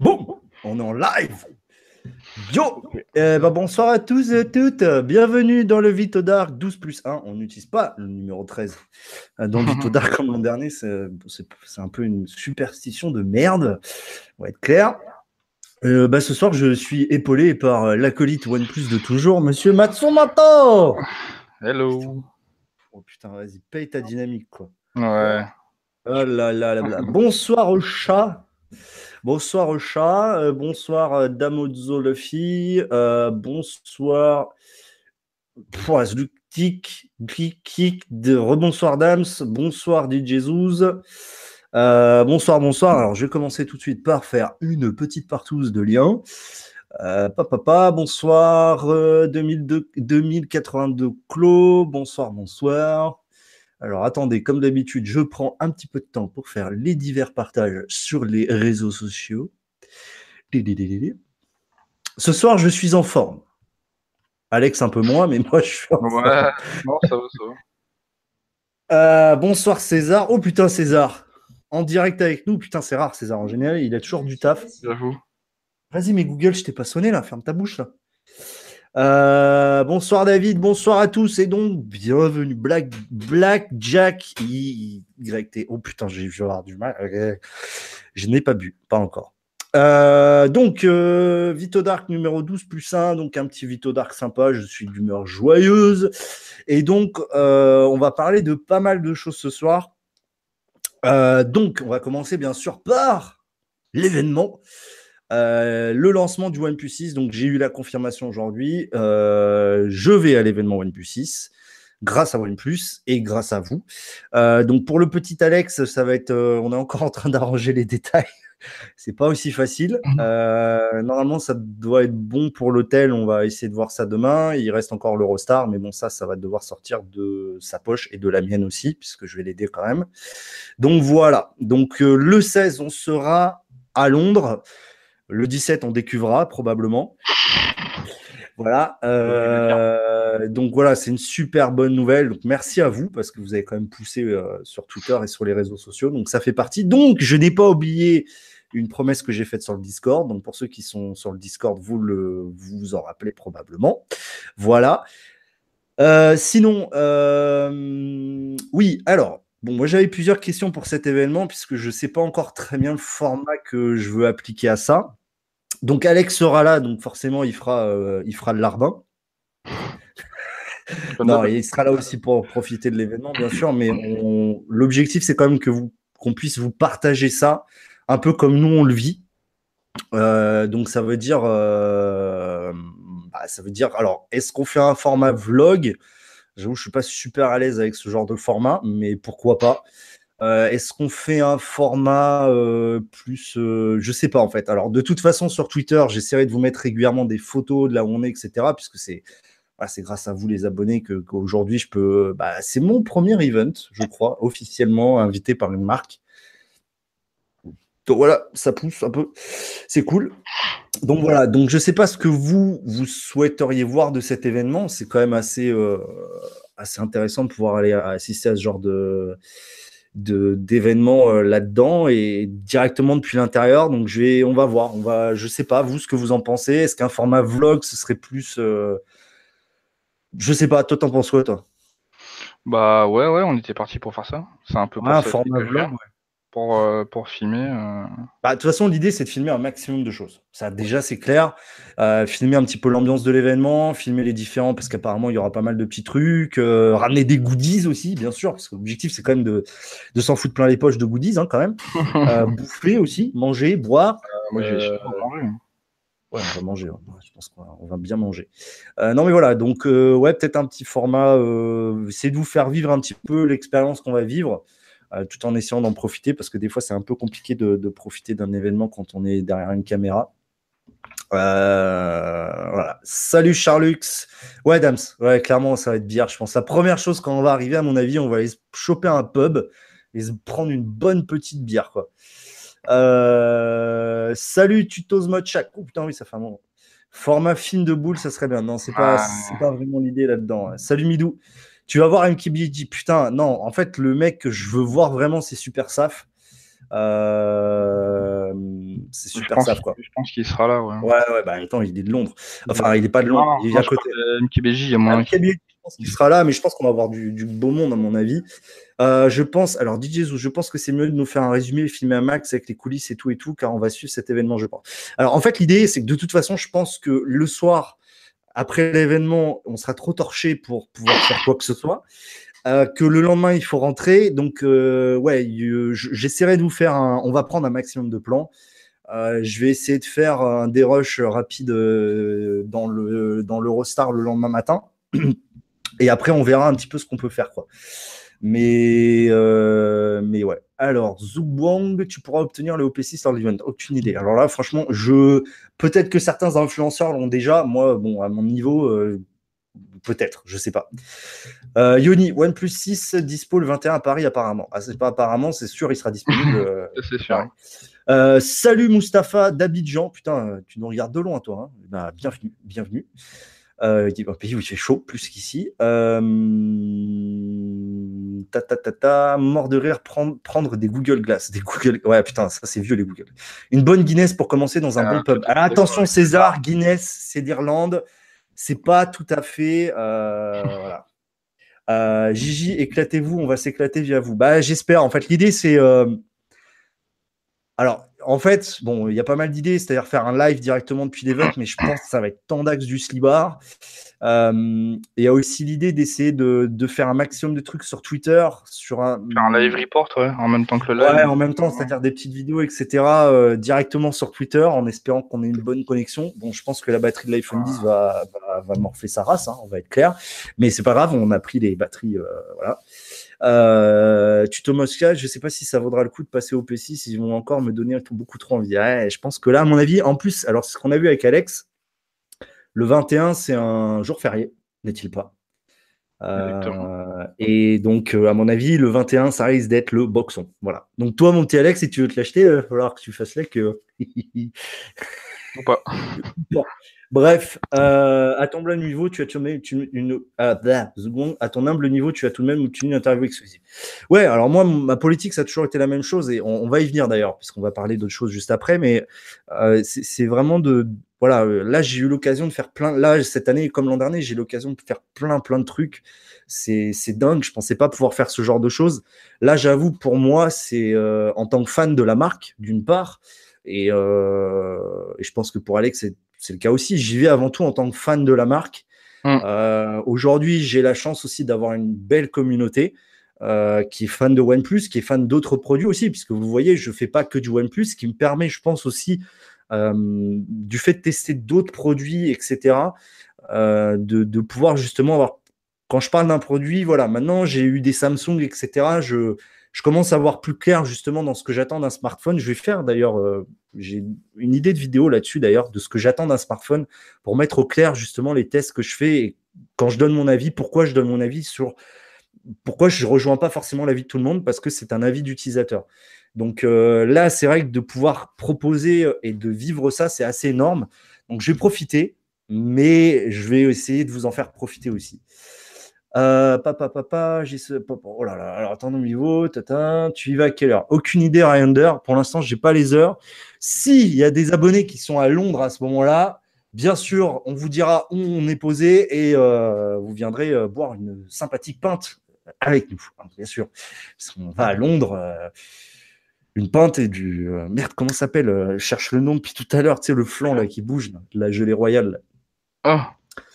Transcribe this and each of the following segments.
Boum On est en live Yo eh ben, Bonsoir à tous et toutes. Bienvenue dans le Vito Dark 12 plus 1. On n'utilise pas le numéro 13 dans le Vito Dark comme l'an dernier. C'est un peu une superstition de merde. On va être clair. Euh, bah, ce soir, je suis épaulé par l'acolyte OnePlus de toujours, monsieur Matsumoto Hello Oh putain, vas-y, paye ta dynamique, quoi. Ouais. Oh là là là là. Bonsoir au chat. Bonsoir au chat. Euh, bonsoir euh, Damozo Luffy. Euh, bonsoir. Tic, Kick, de rebonsoir Dams. Bonsoir DJ Zouz. Euh, bonsoir, bonsoir. Alors, je vais commencer tout de suite par faire une petite partouze de liens. Euh, papa, bonsoir. 2002, 2082 Clos. Bonsoir, bonsoir. Alors attendez, comme d'habitude, je prends un petit peu de temps pour faire les divers partages sur les réseaux sociaux. Ce soir, je suis en forme. Alex un peu moins, mais moi je suis en forme. Ouais, non, ça va, ça va. Euh, bonsoir César. Oh putain César. En direct avec nous. Putain c'est rare César. En général, il a toujours du taf. J'avoue. Vas-y mais Google, je t'ai pas sonné là. Ferme ta bouche là. Euh, bonsoir David, bonsoir à tous et donc bienvenue Black, Black Jack. Oh putain, j'ai vais avoir du mal. Je n'ai pas bu, pas encore. Euh, donc euh, Vito Dark numéro 12 plus 1, donc un petit Vito Dark sympa, je suis d'humeur joyeuse. Et donc on va parler de pas mal de choses ce soir. donc on va commencer bien sûr par l'événement. Euh, le lancement du OnePlus 6, donc j'ai eu la confirmation aujourd'hui. Euh, je vais à l'événement OnePlus 6 grâce à OnePlus et grâce à vous. Euh, donc pour le petit Alex, ça va être, on est encore en train d'arranger les détails. C'est pas aussi facile. Mhm. normalement, ça doit être bon pour l'hôtel. On va essayer de voir ça demain. Il reste encore l'Eurostar, mais bon, ça, ça va devoir sortir de sa poche et de la mienne aussi, puisque je vais l'aider quand même. Donc voilà. Donc le 16, on sera à Londres. Le 17, on décuvra probablement. Voilà. Euh, donc voilà, c'est une super bonne nouvelle. Donc merci à vous parce que vous avez quand même poussé euh, sur Twitter et sur les réseaux sociaux. Donc ça fait partie. Donc je n'ai pas oublié une promesse que j'ai faite sur le Discord. Donc pour ceux qui sont sur le Discord, vous le vous, en rappelez probablement. Voilà. Euh, sinon, oui. Alors Bon, moi j'avais plusieurs questions pour cet événement puisque je ne sais pas encore très bien le format que je veux appliquer à ça. Donc Alex sera là, donc forcément il fera, euh, il fera le larbin. non, il sera là aussi pour profiter de l'événement, bien sûr, mais l'objectif c'est quand même que vous qu'on puisse vous partager ça un peu comme nous on le vit. Euh, donc ça veut dire, euh, bah, ça veut dire, alors est-ce qu'on fait un format vlog? J'avoue, je suis pas super à l'aise avec ce genre de format, mais pourquoi pas? Euh, est-ce qu'on fait un format euh, plus, euh, je sais pas en fait. Alors de toute façon sur Twitter, j'essaierai de vous mettre régulièrement des photos de là où on est, etc. Puisque c'est c'est grâce à vous les abonnés que qu'aujourd'hui je peux. Bah, c'est mon premier event, je crois, officiellement invité par une marque. Donc voilà, ça pousse un peu, c'est cool. Donc voilà, donc je sais pas ce que vous vous souhaiteriez voir de cet événement. C'est quand même assez assez intéressant de pouvoir aller assister à ce genre de d'événements euh, là-dedans et directement depuis l'intérieur. Donc je vais, on va voir, on va, je sais pas vous ce que vous en pensez. Est-ce qu'un format vlog ce serait plus, euh, je sais pas. Toi t'en penses quoi toi? Bah ouais ouais, on était parti pour faire ça. C'est un peu un format vlog pour, euh, pour filmer. Euh. Bah, de toute façon, l'idée, c'est de filmer un maximum de choses. Ça, déjà, c'est clair. Euh, filmer un petit peu l'ambiance de l'événement, filmer les différents, parce qu'apparemment, il y aura pas mal de petits trucs. ramener des goodies aussi, bien sûr, parce que l'objectif, c'est quand même de, de s'en foutre plein les poches de goodies, hein, quand même. bouffer aussi, manger, boire. moi, j'ai manger. Hein. Ouais, on va manger. Hein. Je pense qu'on va bien manger. non, mais voilà. Donc, ouais, peut-être un petit format. c'est de vous faire vivre un petit peu l'expérience qu'on va vivre. Euh, tout en essayant d'en profiter, parce que des fois, c'est un peu compliqué de, profiter d'un événement quand on est derrière une caméra. Euh, voilà. Salut Charlux. Ouais, Dams. Ouais, clairement, ça va être bière, je pense. La première chose quand on va arriver, à mon avis, on va aller choper un pub et se prendre une bonne petite bière, quoi. Euh, salut Tutos Modchak. Oh putain, oui, ça fait un moment. Format film de boule, ça serait bien. Non, c'est pas, ah. pas vraiment l'idée là-dedans. Salut Midou. Tu vas voir MKB dit putain, non, en fait, le mec que je veux voir vraiment, c'est Super Saf. Euh, c'est super pense, safe, quoi. je pense qu'il sera là, ouais. Ouais, ouais, bah, attends, il est de Londres. Enfin, il est pas de Londres, non, il est à côté. MKBJ, il y a moins. Kaby, je pense qu'il sera là, mais je pense qu'on va avoir du, du beau monde, à mon avis. Euh, je pense, alors DJ Zou, je pense que c'est mieux de nous faire un résumé, filmer un max avec les coulisses et tout et tout, car on va suivre cet événement, je pense. Alors, en fait, l'idée, c'est que de toute façon, je pense que le soir, après l'événement, on sera trop torché pour pouvoir faire quoi que ce soit. Euh, que le lendemain, il faut rentrer. Donc, euh, ouais, j'essaierai de vous faire un. On va prendre un maximum de plans. Euh, je vais essayer de faire un dérush rapide dans le dans l'Eurostar le lendemain matin. Et après, on verra un petit peu ce qu'on peut faire, quoi. Mais, euh, mais ouais. Alors, Zubwang, tu pourras obtenir le OP6 lors de l'event. Aucune idée. Alors là, franchement, je peut-être que certains influenceurs l'ont déjà. Moi, bon, à mon niveau, euh, peut-être, je sais pas. Euh, Yoni, OnePlus 6 dispo le 21 à Paris, apparemment. Ah, c'est pas apparemment, c'est sûr, il sera disponible. C'est sûr. Salut Mustapha d'Abidjan. Putain, tu nous regardes de loin, toi. hein. Bah, bienvenue, bienvenue. Euh, qui est un pays où il fait chaud, plus qu'ici. Euh, ta, ta, ta, ta, mort de rire, prendre, prendre des Google Glass. Des Google... Ouais, putain, ça c'est vieux les Google. Une bonne Guinness pour commencer dans un Ah, bon pub. Alors attention. César, Guinness, c'est d'Irlande. C'est pas tout à fait. euh, voilà. Euh, Gigi, éclatez-vous, on va s'éclater via vous. Bah, j'espère. En fait, l'idée, c'est. euh, Alors, en fait, bon, il y a pas mal d'idées, c'est-à-dire faire un live directement depuis l'event, mais je pense que ça va être Tandax du Slibar. Euh, Il y a aussi l'idée d'essayer de, de faire un maximum de trucs sur Twitter, sur un. Faire un live report, ouais, en même temps que le live. Ouais, en même temps, c'est-à-dire des petites vidéos, etc., euh, directement sur Twitter, en espérant qu'on ait une bonne connexion. Bon, je pense que la batterie de l'iPhone 10 va, va, va morfler sa race, hein, on va être clair. Mais c'est pas grave, on a pris les batteries, euh, voilà. Euh, tuto Mosca, je sais pas si ça vaudra le coup de passer au P6, ils vont encore me donner beaucoup trop envie. Ouais, je pense que là, à mon avis, en plus, alors c'est ce qu'on a vu avec Alex, le 21, c'est un jour férié, n'est-il pas? Euh, et donc, euh, à mon avis, le 21, ça risque d'être le boxon. Voilà. Donc, toi, mon petit Alex, si tu veux te l'acheter, il va falloir que tu fasses là que. Ou pas. Bref, euh, à ton humble niveau, tu as tout de même une, ah, seconde, à ton humble niveau, tu as tout de même obtenu une interview exclusive. Ouais, alors moi, ma politique, ça a toujours été la même chose et on, va y venir d'ailleurs, puisqu'on va parler d'autres choses juste après, mais euh, c'est vraiment de. Voilà, euh, là, j'ai eu l'occasion de faire plein. Là, cette année, comme l'an dernier, j'ai eu l'occasion de faire plein, plein de trucs. C'est dingue, je pensais pas pouvoir faire ce genre de choses. Là, j'avoue, pour moi, c'est en tant que fan de la marque, d'une part, et je pense que pour Alex, c'est c'est le cas aussi. J'y vais avant tout en tant que fan de la marque. Mm. Euh, Aujourd'hui, j'ai la chance aussi d'avoir une belle communauté euh, qui est fan de OnePlus, qui est fan d'autres produits aussi, puisque vous voyez, je fais pas que du OnePlus, ce qui me permet, je pense aussi, euh, du fait de tester d'autres produits, etc., de, de pouvoir justement avoir. Quand je parle d'un produit, voilà, maintenant j'ai eu des Samsung, etc. Je, je commence à voir plus clair justement dans ce que j'attends d'un smartphone. Je vais faire d'ailleurs, euh, j'ai une idée de vidéo là-dessus d'ailleurs, de ce que j'attends d'un smartphone pour mettre au clair justement les tests que je fais et quand je donne mon avis, pourquoi je donne mon avis sur pourquoi je ne rejoins pas forcément l'avis de tout le monde parce que c'est un avis d'utilisateur. Donc euh, là, c'est vrai que de pouvoir proposer et de vivre ça, c'est assez énorme. Donc je vais profiter, mais je vais essayer de vous en faire profiter aussi. Euh, papa, papa, j'ai ce. papa, oh là là, alors attends, au niveau, tata, tu y vas à quelle heure? Aucune idée, Rylander. Pour l'instant, j'ai pas les heures. S'il y a des abonnés qui sont à Londres à ce moment-là, bien sûr, on vous dira où on est posé et euh, vous viendrez euh, boire une sympathique pinte avec nous, hein, bien sûr. Parce qu'on va à Londres. euh, une pinte et du. euh, merde, comment ça s'appelle euh, Je cherche le nom depuis tout à l'heure, tu sais, le flanc là qui bouge, là, la gelée royale. là. Oh,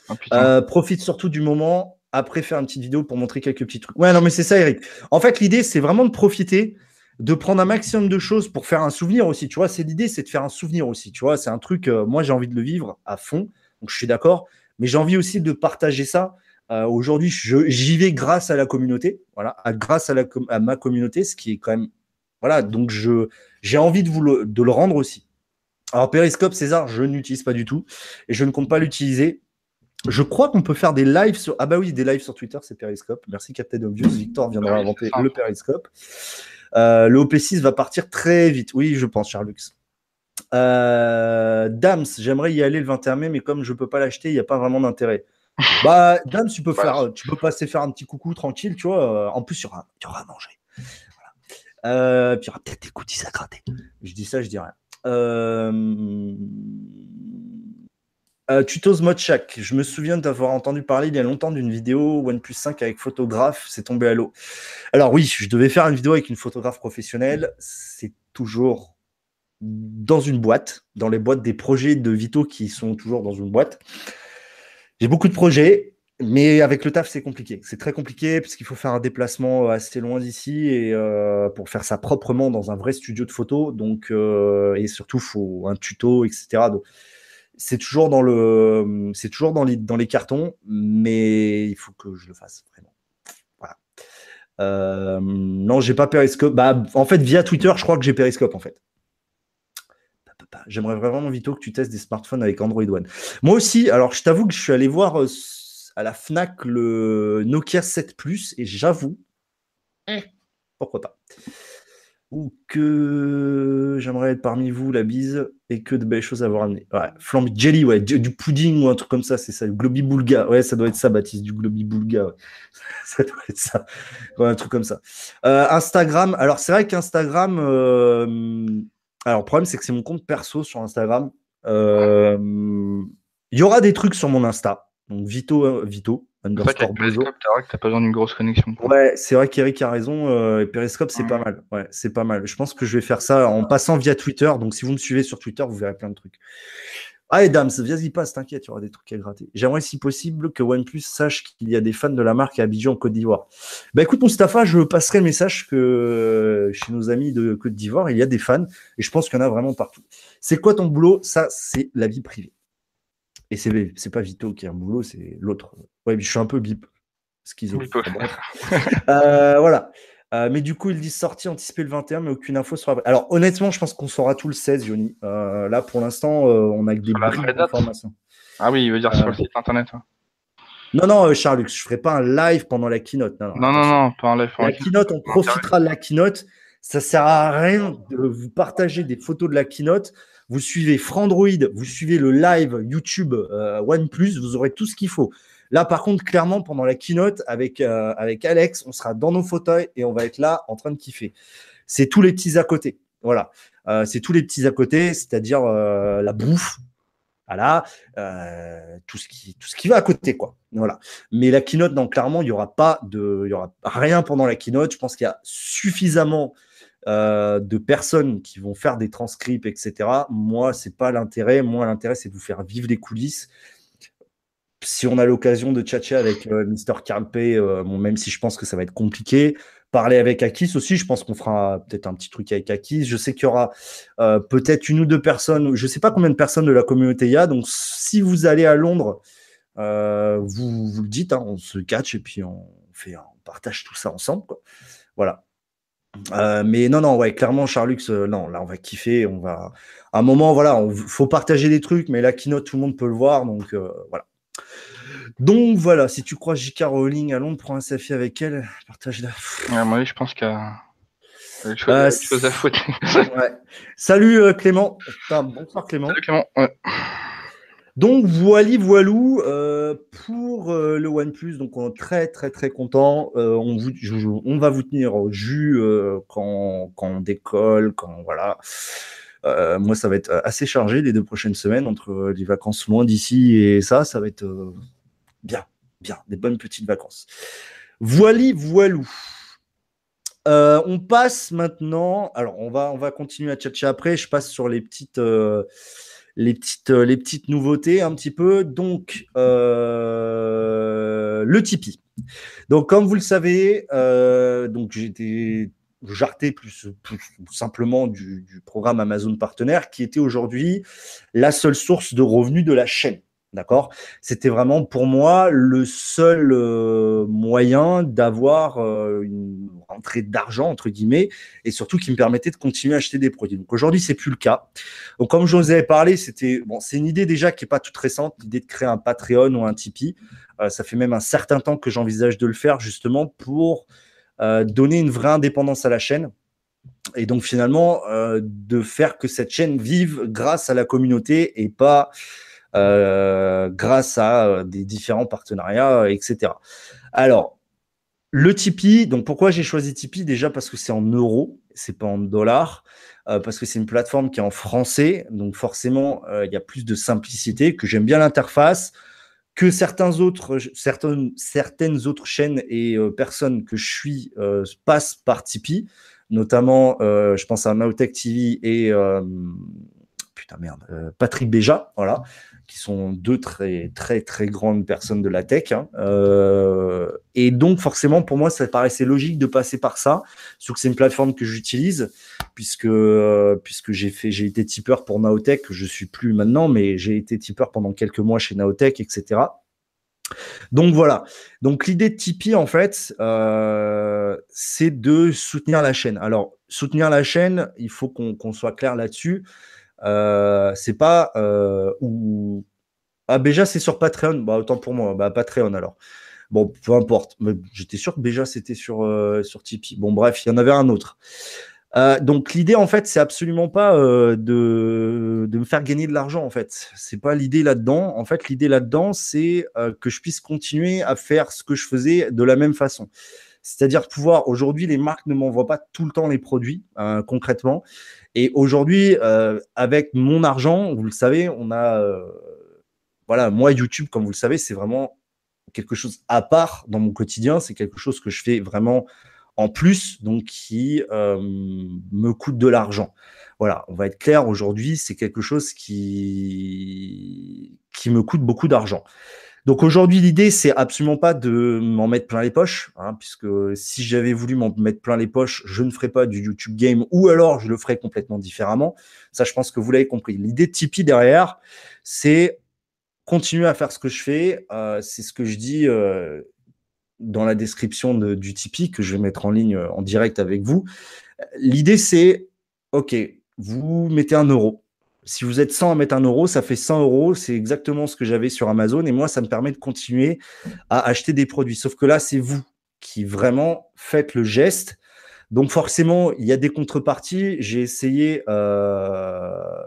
oh, putain. Euh, profite surtout du moment. Après, faire une petite vidéo pour montrer quelques petits trucs. Ouais, non, mais c'est ça, Eric. En fait, l'idée, c'est vraiment de profiter, de prendre un maximum de choses pour faire un souvenir aussi. Tu vois, c'est l'idée, c'est de faire un souvenir aussi. Tu vois, c'est un truc, euh, moi, j'ai envie de le vivre à fond. Donc, je suis d'accord. Mais j'ai envie aussi de partager ça. Euh, Aujourd'hui, j'y vais grâce à la communauté. Voilà, à- grâce à, ma communauté, ce qui est quand même. Voilà, donc j'ai envie de vous le, de le rendre aussi. Alors, Periscope, César, je n'utilise pas du tout et je ne compte pas l'utiliser. Je crois qu'on peut faire des lives sur. Ah bah oui, des lives sur Twitter, c'est Periscope. Merci Captain Obvious. Victor viendra oui, inventer le Periscope. Euh, le OP6 va partir très vite. Oui, je pense, Charlux. Euh, Dams, j'aimerais y aller le 21 mai, mais comme je peux pas l'acheter, il n'y a pas vraiment d'intérêt. Bah, Dams, tu peux Bah, faire, tu peux passer faire un petit coucou tranquille, tu vois. En plus, il y aura, y aura à manger. Voilà. Euh, puis il y aura peut-être des goodies à gratter. Je dis ça, je dis rien. Euh, euh, tutos mode. Je me souviens d'avoir entendu parler il y a longtemps d'une vidéo OnePlus 5 avec photographe, c'est tombé à l'eau. Alors oui, je devais faire une vidéo avec une photographe professionnelle. C'est toujours dans une boîte, dans les boîtes des projets de Vito qui sont toujours dans une boîte. J'ai beaucoup de projets. Mais avec le taf, c'est compliqué. C'est très compliqué parce qu'il faut faire un déplacement assez loin d'ici et euh, pour faire ça proprement dans un vrai studio de photo. Donc, euh, et surtout, faut un tuto, etc. c'est toujours dans le, c'est toujours dans les, dans les cartons, mais il faut que je le fasse vraiment. Voilà. Euh, non, j'ai pas Periscope. Bah, en fait, via Twitter, je crois que j'ai Periscope en fait. J'aimerais vraiment, Vito, que tu testes des smartphones avec Android One. Moi aussi, alors je t'avoue que je suis allé voir à la Fnac le Nokia 7 Plus et j'avoue, eh. pourquoi pas. Ou que j'aimerais être parmi vous, la bise, et que de belles choses à vous ramener. Ouais, flambe jelly, ouais, du, pudding ou un truc comme ça, c'est ça. Globi Boulga, ouais, ça doit être ça, Baptiste, du Globi Boulga, ça doit être ça. Ouais, un truc comme ça. Euh, Instagram, alors c'est vrai qu'Instagram, euh, alors le problème c'est que c'est mon compte perso sur Instagram. Euh, il y aura des trucs sur mon Insta. Donc Vito, Vito, underscore Periscope, t'as pas besoin d'une grosse connexion. Ouais, c'est vrai qu'Eric a raison. Euh, Periscope, c'est pas mal. Ouais, c'est pas mal. Je pense que je vais faire ça en passant via Twitter. Donc si vous me suivez sur Twitter, vous verrez plein de trucs. Ah, et Dams, vas-y passe, t'inquiète, il y aura des trucs à gratter. J'aimerais, si possible, que OnePlus sache qu'il y a des fans de la marque à Abidjan, en Côte d'Ivoire. Bah écoute, Mustapha, je passerai le message que euh, chez nos amis de Côte d'Ivoire, il y a des fans, et je pense qu'il y en a vraiment partout. C'est quoi ton boulot? Ça, c'est la vie privée. Et c'est, c'est pas Vito qui a un boulot, c'est l'autre. Ouais, je suis un peu bip. Schizo. euh, voilà. Euh, mais du coup, ils disent sortie anticipée le 21, mais aucune info sera. Alors, honnêtement, je pense qu'on saura tout le 16, Yoni. Euh, là, pour l'instant, euh, on a que des d'informations. Ah oui, il veut dire sur le site internet. Non, non, Charlux, je ferai pas un live pendant la keynote. Non, non, non, non, pas un live. La keynote, on profitera de la keynote. Ça sert à rien de vous partager des photos de la keynote vous suivez Frandroid, vous suivez le live YouTube OnePlus, vous aurez tout ce qu'il faut. Là, par contre, clairement, pendant la keynote avec, euh, avec Alex, on sera dans nos fauteuils et on va être là en train de kiffer. C'est tous les petits à côté. Voilà. Euh, c'est tous les petits à côté, c'est-à-dire la bouffe, voilà, tout ce qui tout ce qui va à côté quoi. Voilà. Mais la keynote, non, clairement, il y aura pas de, rien pendant la keynote. Je pense qu'il y a suffisamment euh, de personnes qui vont faire des transcripts, etc. Moi, c'est pas l'intérêt. Moi, l'intérêt, c'est de vous faire vivre les coulisses. Si on a l'occasion de tchatcher avec euh, Mr. Carlpe, euh, même si je pense que ça va être compliqué, parler avec Akis aussi. Je pense qu'on fera peut-être un petit truc avec Akis. Je sais qu'il y aura peut-être une ou deux personnes. Je sais pas combien de personnes de la communauté il y a. Donc, si vous allez à Londres, vous, vous le dites, hein, on se catch et puis on fait, on partage tout ça ensemble. Voilà. Euh, mais non, non, ouais, clairement, Charlux, euh, non, là, on va kiffer. On va. À un moment, voilà, il faut partager des trucs, mais la keynote, tout le monde peut le voir. Donc, euh, voilà. Donc, voilà, si tu crois J.K. Rowling à Londres, prends un selfie avec elle, partage-la. moi, je pense qu'il y a des choses, à foutre. Salut, Clément. bonsoir, Clément. Salut, Clément. Ouais. Donc voilà, voilou euh, pour euh, le OnePlus. Donc on est très très très content. Euh, on, vous, on va vous tenir au jus quand, quand, on décolle, quand voilà. moi, ça va être assez chargé les deux prochaines semaines entre les vacances loin d'ici et ça, ça va être bien, bien, des bonnes petites vacances. Voili, voilou. on passe maintenant. Alors, on va, on va continuer à tchatcher après. Je passe sur les petites, les petites, euh, les petites nouveautés un petit peu. Donc, euh, le Tipeee. Donc, comme vous le savez, euh, donc j'étais jarté plus, plus, simplement du, du, programme Amazon Partenaire, qui était aujourd'hui la seule source de revenus de la chaîne. D'accord? C'était vraiment pour moi le seul euh, moyen d'avoir euh, une rentrée d'argent, entre guillemets, et surtout qui me permettait de continuer à acheter des produits. Donc aujourd'hui, c'est plus le cas. Donc, comme je vous avais parlé, c'était c'est une idée déjà qui n'est pas toute récente, l'idée de créer un Patreon ou un Tipeee. Euh, ça fait même un certain temps que j'envisage de le faire justement pour donner une vraie indépendance à la chaîne. Et donc finalement, de faire que cette chaîne vive grâce à la communauté et pas grâce à euh, des différents partenariats, euh, etc. Alors, le Tipeee, donc pourquoi j'ai choisi Tipeee? Déjà parce que c'est en euros c'est pas en dollars, parce que c'est une plateforme qui est en français, donc forcément, il y a plus de simplicité, que j'aime bien l'interface, que certains autres, certaines, certaines autres chaînes et personnes que je suis passent par Tipeee, notamment, je pense à Naotech TV et putain merde, Patrick Béja, voilà, qui sont deux très très très grandes personnes de la tech. Hein. Euh, et donc forcément pour moi ça paraissait logique de passer par ça, surtout que c'est une plateforme que j'utilise puisque euh, j'ai été tipeur pour Naotech, je suis plus maintenant, mais j'ai été tipeur pendant quelques mois chez Naotech, etc. Donc voilà. Donc l'idée de Tipeee en fait, euh, c'est de soutenir la chaîne. Alors soutenir la chaîne, il faut qu'on soit clair là-dessus. Euh, c'est pas euh, ou ah Béja c'est sur Patreon, bah autant pour moi, bah Patreon alors. Bon, peu importe. J'étais sûr que Béja c'était sur euh, sur Tipeee. Bon bref, il y en avait un autre. donc l'idée en fait, c'est absolument pas de, de, me faire gagner de l'argent en fait. C'est pas l'idée là-dedans. En fait, l'idée là-dedans, c'est que je puisse continuer à faire ce que je faisais de la même façon. C'est-à-dire pouvoir aujourd'hui, les marques ne m'envoient pas tout le temps les produits concrètement, et aujourd'hui, euh, avec mon argent, vous le savez, on a, euh, voilà, moi YouTube, comme vous le savez, c'est vraiment quelque chose à part dans mon quotidien. C'est quelque chose que je fais vraiment en plus, donc qui euh, me coûte de l'argent. Voilà, on va être clair. Aujourd'hui, c'est quelque chose qui qui me coûte beaucoup d'argent. Donc aujourd'hui, l'idée, c'est absolument pas de m'en mettre plein les poches, hein, puisque si j'avais voulu m'en mettre plein les poches, je ne ferais pas du YouTube Game, ou alors je le ferais complètement différemment. Ça, je pense que vous l'avez compris. L'idée de Tipeee derrière, c'est continuer à faire ce que je fais. Euh, c'est ce que je dis euh, dans la description de, du Tipeee que je vais mettre en ligne euh, en direct avec vous. L'idée, c'est, OK, vous mettez un euro si vous êtes 100 à mettre un euro, ça fait 100 euros. C'est exactement ce que j'avais sur Amazon. Et moi, ça me permet de continuer à acheter des produits. Sauf que là, c'est vous qui vraiment faites le geste. Donc forcément, il y a des contreparties. J'ai essayé, euh,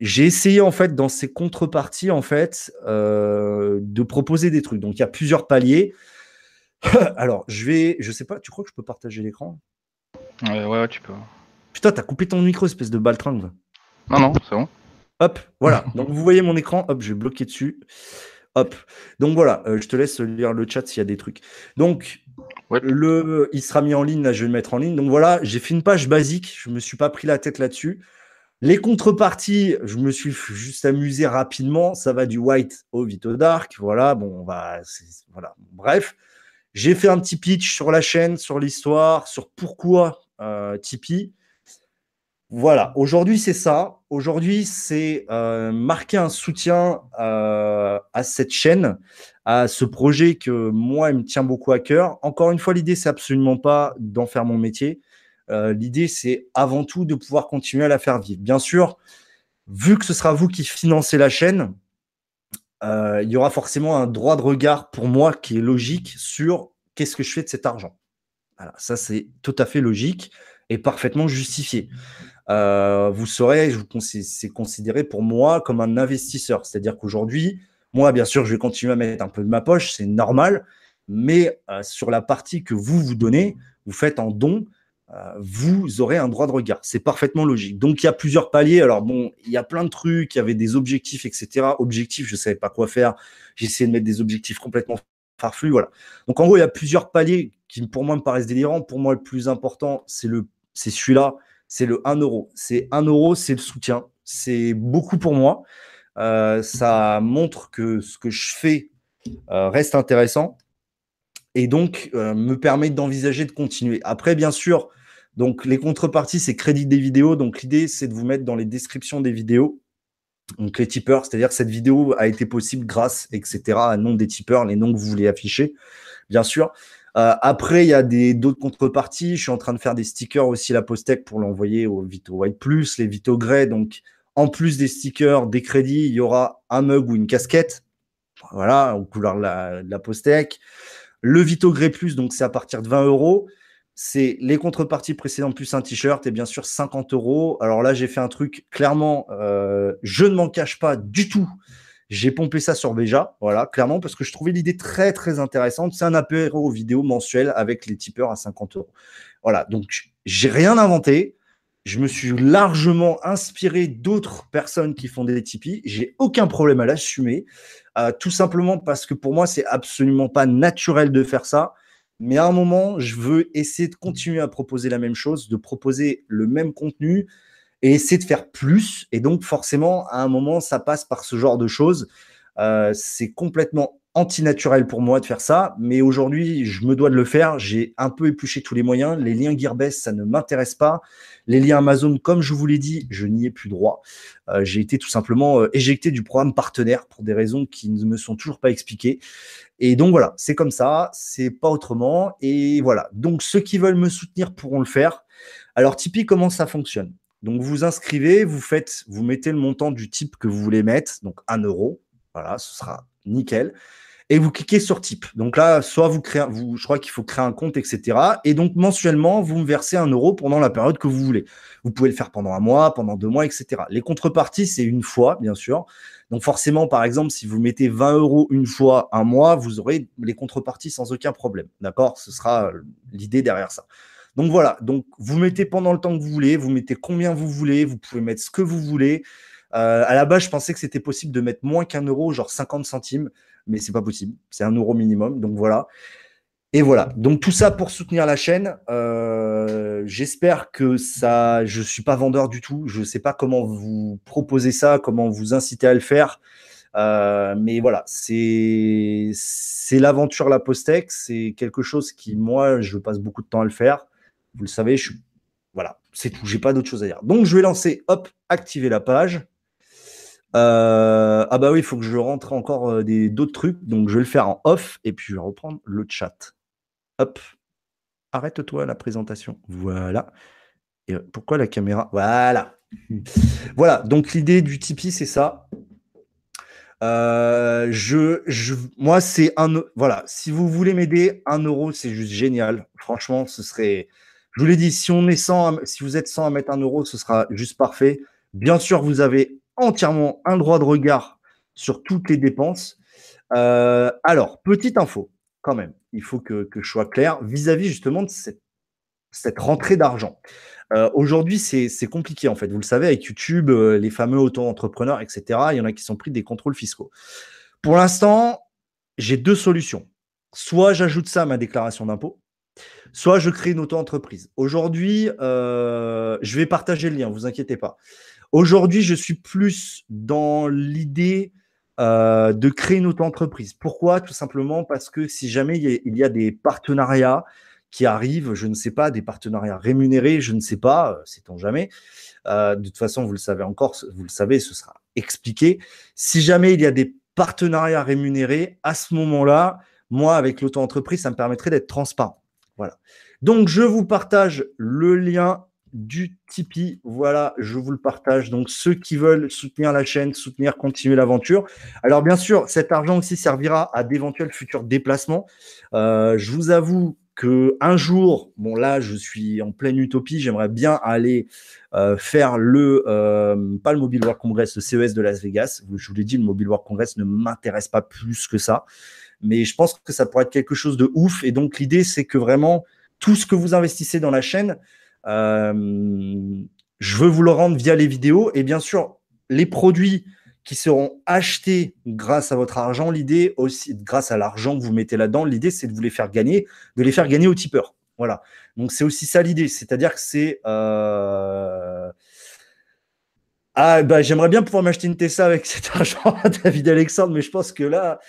j'ai essayé en fait dans ces contreparties en fait euh, de proposer des trucs. Donc il y a plusieurs paliers. Alors je vais, je sais pas. Tu Non, non, c'est bon. Hop, voilà. Donc vous voyez mon écran, hop, je vais bloquer dessus. Hop. Donc voilà, euh, je te laisse lire le chat s'il y a des trucs. Donc, le, il sera mis en ligne, là, je vais le mettre en ligne. Donc voilà, j'ai fait une page basique, je ne me suis pas pris la tête là-dessus. Les contreparties, je me suis juste amusé rapidement. Ça va du white au vito dark. Voilà, bon, on va. Voilà, bref. J'ai fait un petit pitch sur la chaîne, sur l'histoire, sur pourquoi euh, Tipeee. Voilà, aujourd'hui c'est ça. Aujourd'hui c'est euh, marquer un soutien euh, à cette chaîne, à ce projet que moi il me tient beaucoup à cœur. Encore une fois, l'idée c'est absolument pas d'en faire mon métier. Euh, l'idée c'est avant tout de pouvoir continuer à la faire vivre. Bien sûr, vu que ce sera vous qui financez la chaîne, il y aura forcément un droit de regard pour moi qui est logique sur qu'est-ce que je fais de cet argent. Voilà, ça c'est tout à fait logique et parfaitement justifié. Euh, vous saurez, c'est considéré pour moi comme un investisseur. C'est-à-dire qu'aujourd'hui, moi, bien sûr, je vais continuer à mettre un peu de ma poche, c'est normal, mais euh, sur la partie que vous vous donnez, vous faites en don, euh, vous aurez un droit de regard. C'est parfaitement logique. Donc, il y a plusieurs paliers. Alors, bon, il y a plein de trucs, il y avait des objectifs, etc. Objectifs, je ne savais pas quoi faire. J'ai essayé de mettre des objectifs complètement farfelus. Voilà. Donc, en gros, il y a plusieurs paliers qui, pour moi, me paraissent délirants. Pour moi, le plus important, c'est le c'est celui-là c'est le 1 euro. C'est 1 euro, c'est le soutien. C'est beaucoup pour moi. Euh, ça montre que ce que je fais euh, reste intéressant et donc euh, me permet d'envisager de continuer. Après, bien sûr, donc les contreparties, c'est crédit des vidéos. Donc l'idée, c'est de vous mettre dans les descriptions des vidéos. Donc les tipeurs, c'est-à-dire que cette vidéo a été possible grâce, etc., à nom des tipeurs, les noms que vous voulez afficher, bien sûr. Euh, après, il y a d'autres contreparties. Je suis en train de faire des stickers aussi la Postec pour l'envoyer au Vito White Plus, les Vito Grey. Donc, en plus des stickers, des crédits, il y aura un mug ou une casquette. Voilà, en couleur de la, de la Postec. Le Vito Grey Plus, donc c'est à partir de 20 euros. C'est les contreparties précédentes plus un t-shirt et bien sûr 50 euros. Alors là, j'ai fait un truc clairement, euh, je ne m'en cache pas du tout. J'ai pompé ça sur Béja, voilà, clairement, parce que je trouvais l'idée très, très intéressante. C'est un apéro vidéo mensuel avec les tipeurs à 50 euros. Voilà, donc j'ai rien inventé. Je me suis largement inspiré d'autres personnes qui font des Tipeee. J'ai aucun problème à l'assumer, euh, tout simplement parce que pour moi, c'est absolument pas naturel de faire ça. Mais à un moment, je veux essayer de continuer à proposer la même chose, de proposer le même contenu et essayer de faire plus. Et donc, forcément, à un moment, ça passe par ce genre de choses. Euh, c'est complètement antinaturel pour moi de faire ça, mais aujourd'hui, je me dois de le faire. J'ai un peu épluché tous les moyens. Les liens Gearbest, ça ne m'intéresse pas. Les liens Amazon, comme je vous l'ai dit, je n'y ai plus droit. Euh, j'ai été tout simplement euh, éjecté du programme partenaire pour des raisons qui ne me sont toujours pas expliquées. Et donc voilà, c'est comme ça, c'est pas autrement. Et voilà. Donc ceux qui veulent me soutenir pourront le faire. Alors Tipeee, comment ça fonctionne? Donc vous inscrivez, vous faites, vous mettez le montant du type que vous voulez mettre, donc 1 euro. Voilà, ce sera nickel et vous cliquez sur type. Donc là, soit vous créez, vous, je crois qu'il faut créer un compte, etc. Et donc mensuellement, vous me versez un euro pendant la période que vous voulez. Vous pouvez le faire pendant un mois, pendant deux mois, etc. Les contreparties, c'est une fois, bien sûr. Donc forcément, par exemple, si vous mettez 20 euros une fois un mois, vous aurez les contreparties sans aucun problème. D'accord? Ce sera euh, l'idée derrière ça. Donc voilà, donc vous mettez pendant le temps que vous voulez, vous mettez combien vous voulez, vous pouvez mettre ce que vous voulez. Euh, à la base, je pensais que c'était possible de mettre moins qu'un euro, genre 50 centimes mais c'est pas possible. C'est un euro minimum. Donc voilà. Et voilà. Donc tout ça pour soutenir la chaîne. Euh, j'espère que ça. Je suis pas vendeur du tout. Je sais pas comment vous proposer ça, comment vous inciter à le faire. Euh, mais voilà, c'est c'est l'aventure la Postec. C'est quelque chose qui moi je passe beaucoup de temps à le faire. Vous le savez, je suis voilà, c'est tout. J'ai pas d'autre chose à dire. Donc je vais lancer. Hop, activer la page. Euh, ah bah oui, il faut que je rentre encore euh, des, d'autres trucs. Donc je vais le faire en off et puis je vais reprendre le chat. Hop. Arrête-toi la présentation. Voilà. Euh, pourquoi la caméra? Voilà. voilà. Donc l'idée du Tipeee, c'est ça. moi, c'est un. Voilà. Si vous voulez m'aider, un euro, c'est juste génial. Franchement, ce serait. Je vous l'ai dit, si on est 100, si vous êtes 100 à mettre un euro, ce sera juste parfait. Bien sûr, vous avez entièrement un droit de regard sur toutes les dépenses. Euh, alors, petite info, quand même, il faut que, je sois clair vis-à-vis justement de cette, rentrée d'argent. Euh, aujourd'hui, c'est compliqué en fait. Vous le savez, avec YouTube, euh, les fameux auto-entrepreneurs, etc., il y en a qui sont pris des contrôles fiscaux. Pour l'instant, j'ai deux solutions. Soit j'ajoute ça à ma déclaration d'impôt, soit je crée une auto-entreprise. Aujourd'hui, je vais partager le lien, vous inquiétez pas. Aujourd'hui, je suis plus dans l'idée euh, de créer une auto-entreprise. Pourquoi? Tout simplement parce que si jamais il y, a, des partenariats qui arrivent, je ne sais pas, des partenariats rémunérés, je ne sais pas, sait-on euh, jamais. Euh, de toute façon, vous le savez encore, vous le savez, ce sera expliqué. Si jamais il y a des partenariats rémunérés, à ce moment-là, moi, avec l'auto-entreprise, ça me permettrait d'être transparent. Voilà. Donc, je vous partage le lien du Tipeee. Voilà, je vous le partage. Donc, ceux qui veulent soutenir la chaîne, soutenir, continuer l'aventure. Alors, bien sûr, cet argent aussi servira à d'éventuels futurs déplacements. Euh, je vous avoue que un jour, bon là, je suis en pleine utopie. J'aimerais bien aller euh, faire le, euh, pas le Mobile World Congress, le CES de Las Vegas. Je vous l'ai dit, le Mobile World Congress ne m'intéresse pas plus que ça. Mais je pense que ça pourrait être quelque chose de ouf. Et donc, l'idée, c'est que vraiment, tout ce que vous investissez dans la chaîne, euh, je veux vous le rendre via les vidéos et bien sûr, les produits qui seront achetés grâce à votre argent, l'idée aussi, grâce à l'argent que vous mettez là-dedans, l'idée c'est de vous les faire gagner, de les faire gagner au tipeur. Voilà. Donc c'est aussi ça l'idée, c'est-à-dire que c'est euh, ah bah j'aimerais bien pouvoir m'acheter une Tesla avec cet argent, David Alexandre, mais je pense que là,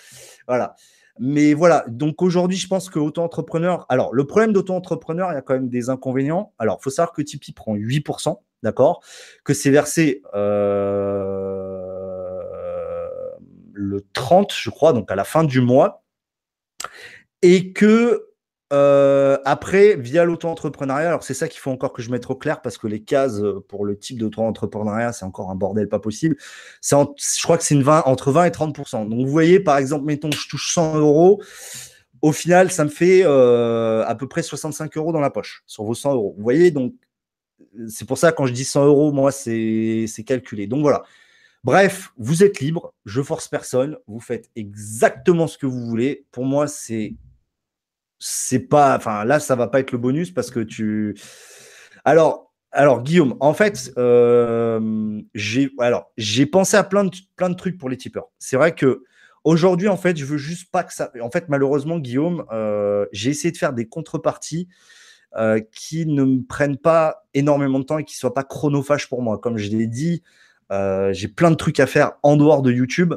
voilà. Mais voilà, donc aujourd'hui, je pense que auto-entrepreneur. Alors, le problème d'auto-entrepreneur, il y a quand même des inconvénients. Alors, il faut savoir que Tipeee prend 8%, d'accord? Que c'est versé euh, le 30, je crois, donc à la fin du mois. Et que euh, après, via l'auto-entrepreneuriat, alors c'est ça qu'il faut encore que je mette au clair parce que les cases euh, pour le type d'auto-entrepreneuriat, c'est encore un bordel pas possible. Je crois que c'est une 20, entre 20 et 30% Donc vous voyez, par exemple, mettons, je touche 100 euros. Au final, ça me fait euh, à peu près 65 euros dans la poche sur vos 100 euros. Vous voyez, donc c'est pour ça quand je dis 100 euros, moi, c'est calculé. Donc voilà. Bref, vous êtes libre, je force personne, vous faites exactement ce que vous voulez. Pour moi, c'est c'est pas. Enfin, là, ça va pas être le bonus parce que tu. Alors, alors Guillaume, en fait, euh, j'ai alors j'ai pensé à plein de plein de trucs pour les tipeurs. C'est vrai que aujourd'hui, en fait, je veux juste pas que ça. En fait, malheureusement, Guillaume, euh, j'ai essayé de faire des contreparties euh, qui ne me prennent pas énormément de temps et qui soient pas chronophages pour moi. Comme je l'ai dit, j'ai plein de trucs à faire en dehors de YouTube.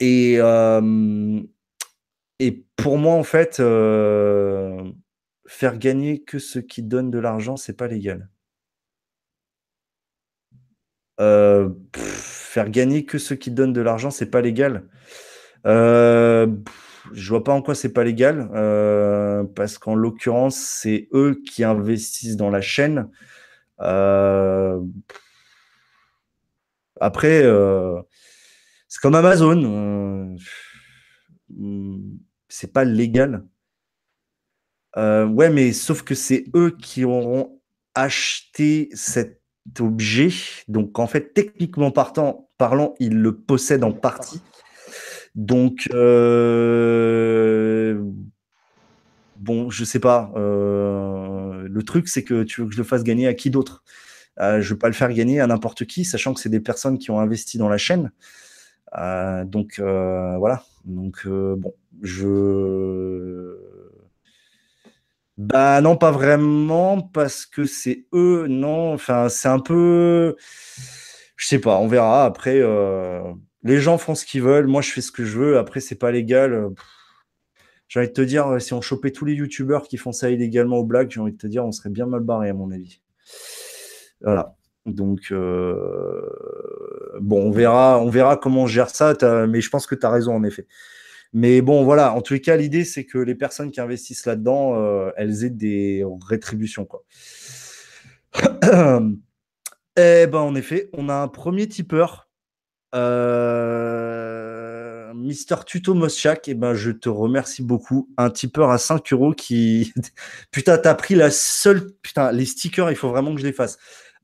et et pour moi, en fait, euh, faire gagner que ceux qui donnent de l'argent, c'est pas légal. Euh, faire gagner que ceux qui donnent de l'argent, c'est pas légal. Euh, je vois pas en quoi c'est pas légal, euh, parce qu'en l'occurrence, c'est eux qui investissent dans la chaîne. après, c'est comme Amazon c'est pas légal. Euh, ouais, mais sauf que c'est eux qui auront acheté cet objet. Donc, en fait, techniquement parlant, ils le possèdent en partie. Donc, euh, bon, je sais pas. Euh, le truc, c'est que tu veux que je le fasse gagner à qui d'autre? Je ne veux pas le faire gagner à n'importe qui, sachant que c'est des personnes qui ont investi dans la chaîne. donc, voilà. Donc, bon, je. Bah non, pas vraiment, parce que c'est eux, non. Enfin, c'est un peu. Je sais pas, on verra. Après, euh, les gens font ce qu'ils veulent. Moi, je fais ce que je veux. Après, c'est pas légal. J'ai envie de te dire, si on chopait tous les youtubeurs qui font ça illégalement au black, j'ai envie de te dire, on serait bien mal barré, à mon avis. Voilà. Donc, euh, bon, on verra, on verra comment on gère ça. Mais je pense que tu as raison, en effet. Mais bon, voilà, en tous les cas, l'idée, c'est que les personnes qui investissent là-dedans, euh, elles aient des rétributions. Quoi. eh ben, en effet, on a un premier tipeur. Euh, Mister Tuto Moschak, eh ben, je te remercie beaucoup. Un tipeur à 5 euros qui. Putain, t'as pris la seule. Putain, les stickers, il faut vraiment que je les fasse.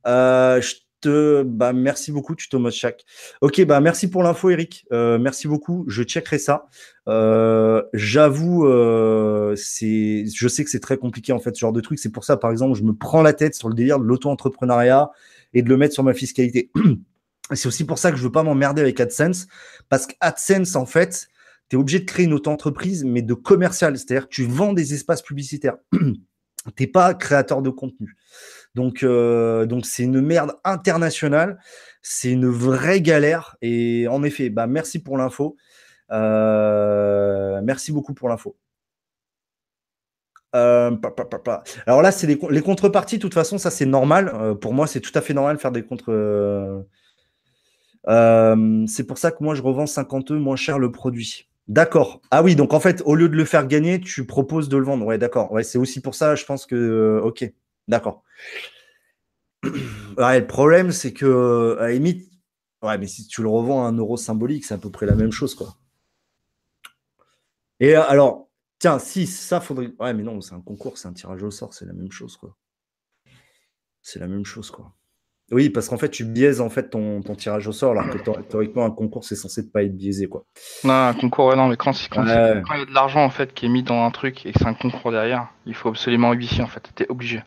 Euh, bah, merci beaucoup, Tuto Chak. Ok, bah, merci pour l'info, Eric. Euh, merci beaucoup. Je checkerai ça. Euh, j'avoue, euh, c'est, je sais que c'est très compliqué, en fait, ce genre de truc. C'est pour ça, par exemple, je me prends la tête sur le délire de l'auto-entrepreneuriat et de le mettre sur ma fiscalité. c'est aussi pour ça que je veux pas m'emmerder avec AdSense. Parce qu'AdSense, en fait, tu es obligé de créer une auto-entreprise, mais de commercial. C'est-à-dire que tu vends des espaces publicitaires. t'es pas créateur de contenu. Donc, euh, donc c'est une merde internationale. C'est une vraie galère. Et en effet, bah, merci pour l'info. Euh, merci beaucoup pour l'info. Euh, Alors là, c'est les, contreparties. De toute façon, ça c'est normal. pour moi, c'est tout à fait normal de faire des contre. c'est pour ça que moi, je revends 50 moins cher le produit. D'accord. Ah oui, donc en fait, au lieu de le faire gagner, tu proposes de le vendre. Ouais, d'accord. Ouais, c'est aussi pour ça, je pense que. ok, d'accord. le problème, c'est que, à la limite, ouais, mais si tu le revends à un euro symbolique, c'est à peu près la même chose, quoi. Et alors, tiens, si ça faudrait. Ouais, mais non, c'est un concours, c'est un tirage au sort, c'est la même chose, quoi. C'est la même chose, quoi. Oui, parce qu'en fait, tu biaises en fait ton, tirage au sort, alors que théoriquement, un concours, c'est censé ne pas être biaisé, quoi. Non, un concours, ouais, non, mais quand, il y a de l'argent en fait qui est mis dans un truc et que c'est un concours derrière, il faut absolument huissier en fait. T'es obligé.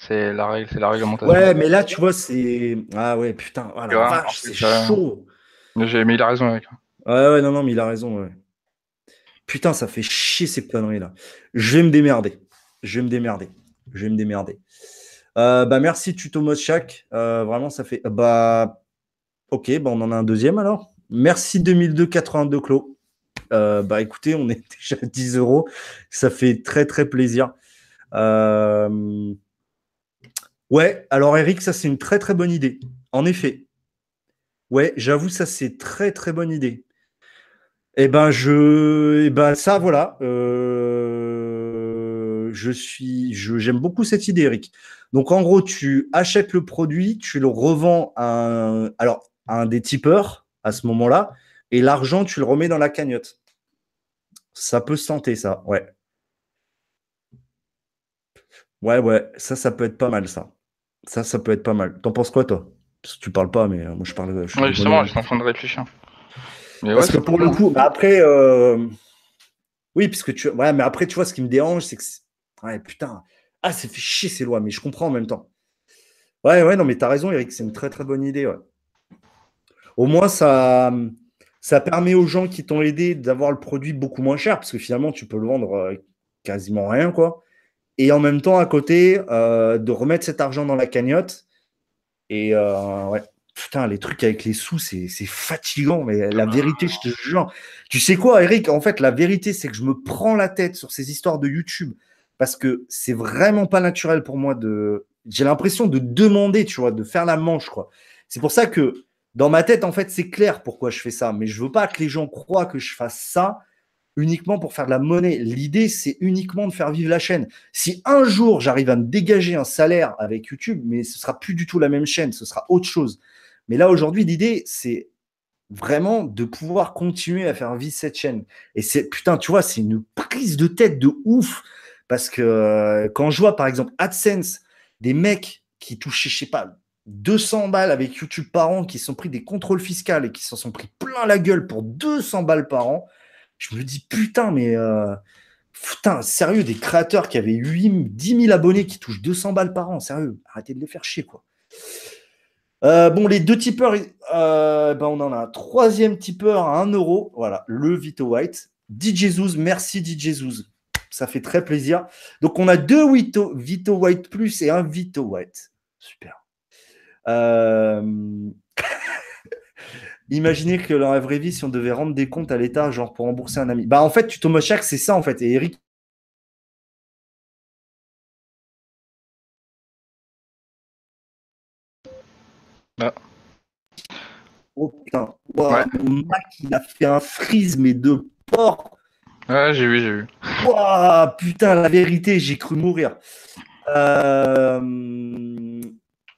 C'est la règle, c'est la réglementation. Ouais, mais là, tu vois, c'est. Ah ouais, putain, oh c'est chaud. Mais il a raison, mec. Ouais, ouais, non, non, mais il a raison, ouais. Putain, ça fait chier ces conneries là. Je vais me démerder. Je vais me démerder. Je vais me démerder. Euh, bah, merci Tuto Moschak. Euh, vraiment, ça fait. Bah, ok, bah, on en a un deuxième alors. Merci 2002 82 Clos. Euh, bah écoutez, on est déjà à 10 euros. Ça fait très très plaisir. Ouais, alors Eric, ça c'est une très très bonne idée. En effet. Ouais, j'avoue, ça c'est très très bonne idée. Eh ben je, eh ben ça voilà. je suis, j'aime beaucoup cette idée, Eric. Donc, en gros, tu achètes le produit, tu le revends à un, alors, un des tipeurs à ce moment-là, et l'argent, tu le remets dans la cagnotte. Ça peut se tenter, ça, ouais. Ouais, ouais, ça, ça peut être pas mal, ça. Ça, ça peut être pas mal. T'en penses quoi, toi? Parce que tu parles pas, mais euh, moi, je parle. ouais, justement, je suis en train de réfléchir. Parce que pour le coup, après, euh, Oui, puisque tu. Ouais, mais après, tu vois, ce qui me dérange, c'est que. Ouais, putain. Ah, ça fait chier ces lois, mais je comprends en même temps. Ouais, ouais, non, mais t'as raison, Eric, c'est une très très bonne idée. Ouais. Au moins, ça, ça permet aux gens qui t'ont aidé d'avoir le produit beaucoup moins cher, parce que finalement, tu peux le vendre euh, quasiment rien, quoi. Et en même temps, à côté, euh, de remettre cet argent dans la cagnotte. Et euh, ouais, putain, les trucs avec les sous, c'est fatigant, mais la vérité, je te jure. Tu sais quoi, Eric? En fait, la vérité, c'est que je me prends la tête sur ces histoires de YouTube parce que c'est vraiment pas naturel pour moi de. J'ai l'impression de demander, tu vois, de faire la manche, quoi. C'est pour ça que dans ma tête, en fait, c'est clair pourquoi je fais ça, mais je veux pas que les gens croient que je fasse ça uniquement pour faire de la monnaie. L'idée, c'est uniquement de faire vivre la chaîne. Si un jour j'arrive à me dégager un salaire avec YouTube, mais ce sera plus du tout la même chaîne, ce sera autre chose. Mais là, aujourd'hui, l'idée, c'est vraiment de pouvoir continuer à faire vivre cette chaîne. Et c'est, putain, tu vois, c'est une prise de tête de ouf. Parce que euh, quand je vois, par exemple, AdSense, des mecs qui touchaient, je sais pas, 200 balles avec YouTube par an, qui sont pris des contrôles fiscaux et qui s'en sont pris plein la gueule pour 200 balles par an, je me dis, putain, mais euh, putain, sérieux, des créateurs qui avaient 8, 10 000 abonnés qui touchent 200 balles par an, sérieux, arrêtez de les faire chier, quoi. Euh, bon, les deux tipeurs, euh, ben on en a un troisième tipeur à 1 euro. Voilà, le Vito White. DJ Zouz, merci DJ Zouz. Ça fait très plaisir. Donc, on a deux Vito, White Plus et un Vito White. Super. Imaginez que dans la vraie vie, si on devait rendre des comptes à l'État, genre pour rembourser un ami. Bah en fait, tu tombes chaque, c'est ça en fait. Et Eric. Ah. Oh putain. Mon Mac, il a fait un freeze, mais de porc. Ouais, j'ai vu, j'ai vu. putain, la vérité, j'ai cru mourir. Euh...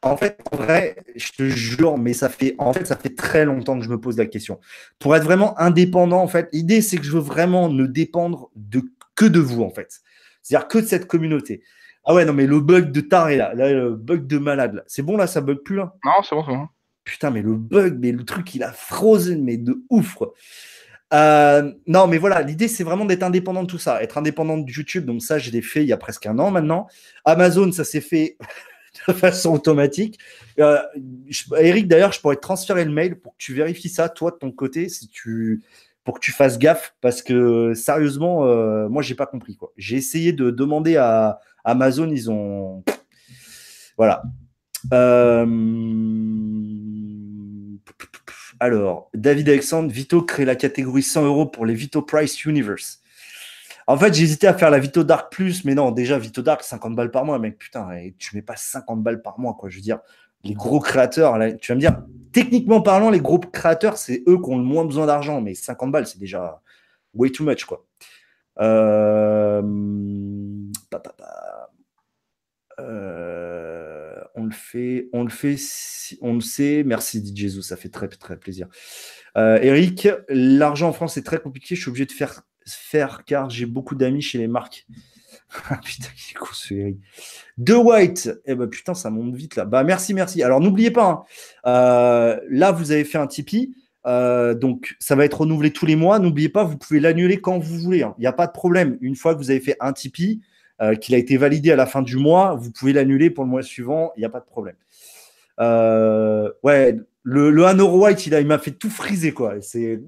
En fait, en vrai, je te jure, mais ça fait, en fait, ça fait très longtemps que je me pose la question. Pour être vraiment indépendant, en fait, l'idée, c'est que je veux vraiment ne dépendre de que de vous, en fait. C'est-à-dire que de cette communauté. Ah ouais, non, mais le bug de taré, là, là le bug de malade, C'est bon, là, ça bug plus, là? Non, c'est bon, c'est bon. Putain, mais le bug, mais le truc, il a frozen, mais de ouf, euh, non, mais voilà, l'idée, c'est vraiment d'être indépendant de tout ça. Être indépendant de YouTube, donc ça, je l'ai fait il y a presque un an maintenant. Amazon, ça s'est fait de façon automatique. Euh, Eric, d'ailleurs, je pourrais te transférer le mail pour que tu vérifies ça, toi, de ton côté, si tu, pour que tu fasses gaffe, parce que sérieusement, euh, moi, j'ai pas compris. J'ai essayé de demander à Amazon, ils ont. Voilà. Euh, alors, David Alexandre, Vito crée la catégorie 100 euros pour les Vito Price Universe. En fait, j'hésitais à faire la Vito Dark Plus, mais non, déjà, Vito Dark, 50 balles par mois, mec, putain, tu mets pas 50 balles par mois, quoi. Je veux dire, les gros créateurs, tu vas me dire, techniquement parlant, les gros créateurs, c'est eux qui ont le moins besoin d'argent, mais 50 balles, c'est déjà way too much, quoi. Euh, euh, on le fait, on le fait, on le sait. Merci dit Jésus, ça fait très très plaisir. Euh, Eric, l'argent en France est très compliqué. Je suis obligé de faire faire car j'ai beaucoup d'amis chez les marques. Ah, putain, qui est. De White, eh ben putain, ça monte vite là. Bah merci, merci. Alors n'oubliez pas, hein, euh, là vous avez fait un Tipeee. Euh, donc, ça va être renouvelé tous les mois. N'oubliez pas, vous pouvez l'annuler quand vous voulez. Hein. Il n'y a pas de problème. Une fois que vous avez fait un Tipeee, euh, qu'il a été validé à la fin du mois, vous pouvez l'annuler pour le mois suivant. Il n'y a pas de problème. ouais, le, le 1 euro white, il, il m'a fait tout friser, quoi. C'est.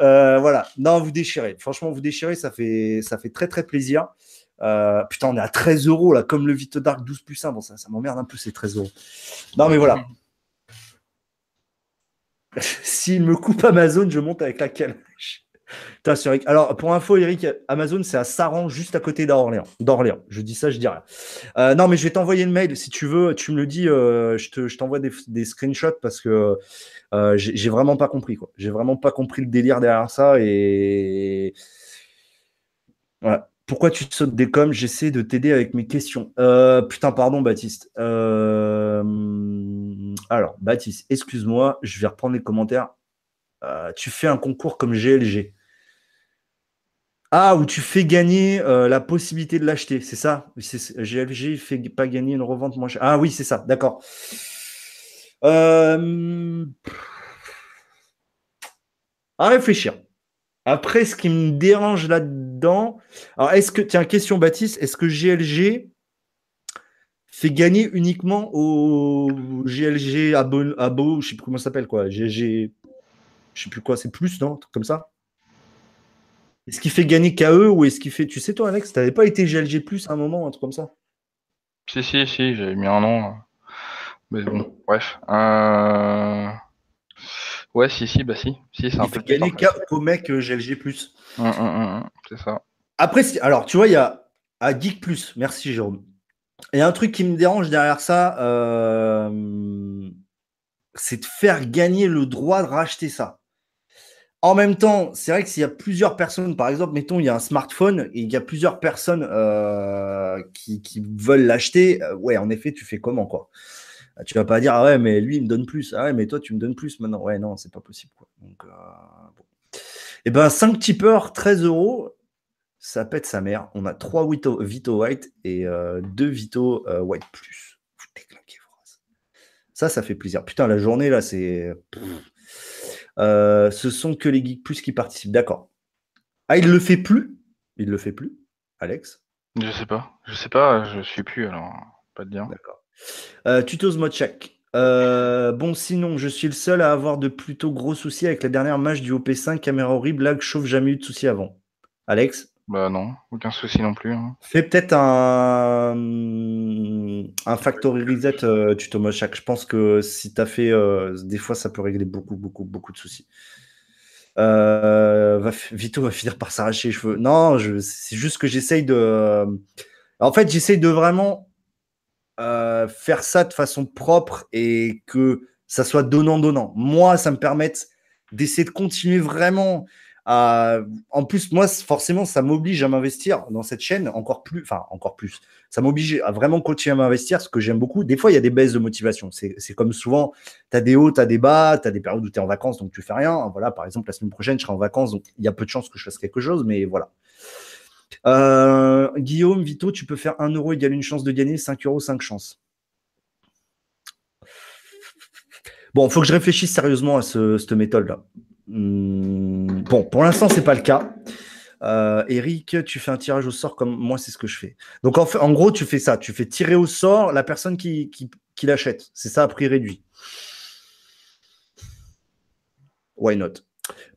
Euh, voilà. Non, vous déchirez. Franchement, vous déchirez, ça fait, ça fait très très plaisir. Euh, putain, on est à 13 euros là, comme le Vito Dark 12 plus 1. Bon, ça, ça m'emmerde un peu ces 13 euros. Non, mais voilà. S'il me coupe Amazon, je monte avec la calèche. Alors, pour info, Eric, Amazon, c'est à Saran, juste à côté d'Orléans. D'Orléans. Je dis ça, je dis rien. Euh, non, mais je vais t'envoyer le mail. Si tu veux, tu me le dis, euh, je t'envoie des, screenshots parce que euh, j'ai vraiment pas compris. quoi. J'ai vraiment pas compris le délire derrière ça. Et. Pourquoi tu sautes des coms? J'essaie de t'aider avec mes questions. putain, pardon, Baptiste. Alors, Baptiste, excuse-moi, je vais reprendre les commentaires. tu fais un concours comme GLG. Ah, où tu fais gagner euh, la possibilité de l'acheter, c'est ça? GLG ne fait pas gagner une revente moins chère. Ah oui, c'est ça, d'accord. Euh, à réfléchir. Après, ce qui me dérange là-dedans, alors est-ce que, tiens, question Baptiste, est-ce que GLG fait gagner uniquement au GLG Abo, Abo je sais plus comment ça s'appelle quoi, GG, je sais plus quoi, c'est plus, non, comme ça? Est-ce qu'il fait gagner KE ou est-ce qu'il fait, tu sais toi Alex, t'avais pas été GLG plus à un moment, un truc comme ça? Si, si, si, j'avais mis un nom. Mais bon, bref. Euh... Ouais, si, si, bah si. si c'est un peu gagner au mec euh, GLG. Hum, hum, hum, c'est ça. Après, alors, tu vois, il y a à Geek Plus. Merci, Jérôme. Il y a un truc qui me dérange derrière ça, euh, c'est de faire gagner le droit de racheter ça. En même temps, c'est vrai que s'il y a plusieurs personnes, par exemple, mettons, il y a un smartphone et il y a plusieurs personnes euh, qui, veulent l'acheter, ouais, en effet, tu fais comment, quoi? Ah, tu vas pas dire, ah ouais, mais lui, il me donne plus. Ah ouais, mais toi, tu me donnes plus maintenant. Ouais, non, c'est pas possible. Quoi. Donc, euh, eh ben, 5 tipeurs, 13 euros, ça pète sa mère. On a 3 Vito, White et 2 euh, Vito euh, White Plus. Vous Ça, ça fait plaisir. Putain, la journée, là, c'est. Ce sont que les geeks plus qui participent. D'accord. Ah, il le fait plus? Il le fait plus, Alex? Je sais pas. Je sais pas, je suis plus, alors pas de dire. D'accord. Euh, tutos Modchak. Euh, bon, sinon, je suis le seul à avoir de plutôt gros soucis avec la dernière match du OP5, caméra horrible, lag, chauffe, jamais eu de soucis avant. Alex? Bah non, aucun souci non plus. Hein. Fais peut-être un, un factory reset euh, tuto Modchak. Je pense que si tu as fait, des fois, ça peut régler beaucoup, beaucoup, beaucoup de soucis. va, Vito va finir par s'arracher les cheveux. Non, c'est juste que j'essaye de. En fait, j'essaye de vraiment euh, faire ça de façon propre et que ça soit donnant-donnant. Moi, ça me permette d'essayer de continuer vraiment à. En plus, moi, forcément, ça m'oblige à m'investir dans cette chaîne encore plus. Enfin, encore plus. Ça m'oblige à vraiment continuer à m'investir, ce que j'aime beaucoup. Des fois, il y a des baisses de motivation. C'est comme souvent, tu as des hauts, tu as des bas, tu as des périodes où tu es en vacances, donc tu fais rien. Voilà, par exemple, la semaine prochaine, je serai en vacances, donc il y a peu de chances que je fasse quelque chose, mais voilà. Euh, Guillaume, Vito, tu peux faire 1 euro égale une chance de gagner, 5 euros, 5 chances. Bon, il faut que je réfléchisse sérieusement à cette méthode-là. Hmm, bon, pour l'instant, ce n'est pas le cas. Euh, Eric, tu fais un tirage au sort comme moi, c'est ce que je fais. Donc, en, fait, en gros, tu fais ça. Tu fais tirer au sort la personne qui, qui l'achète. C'est ça à prix réduit. Why not?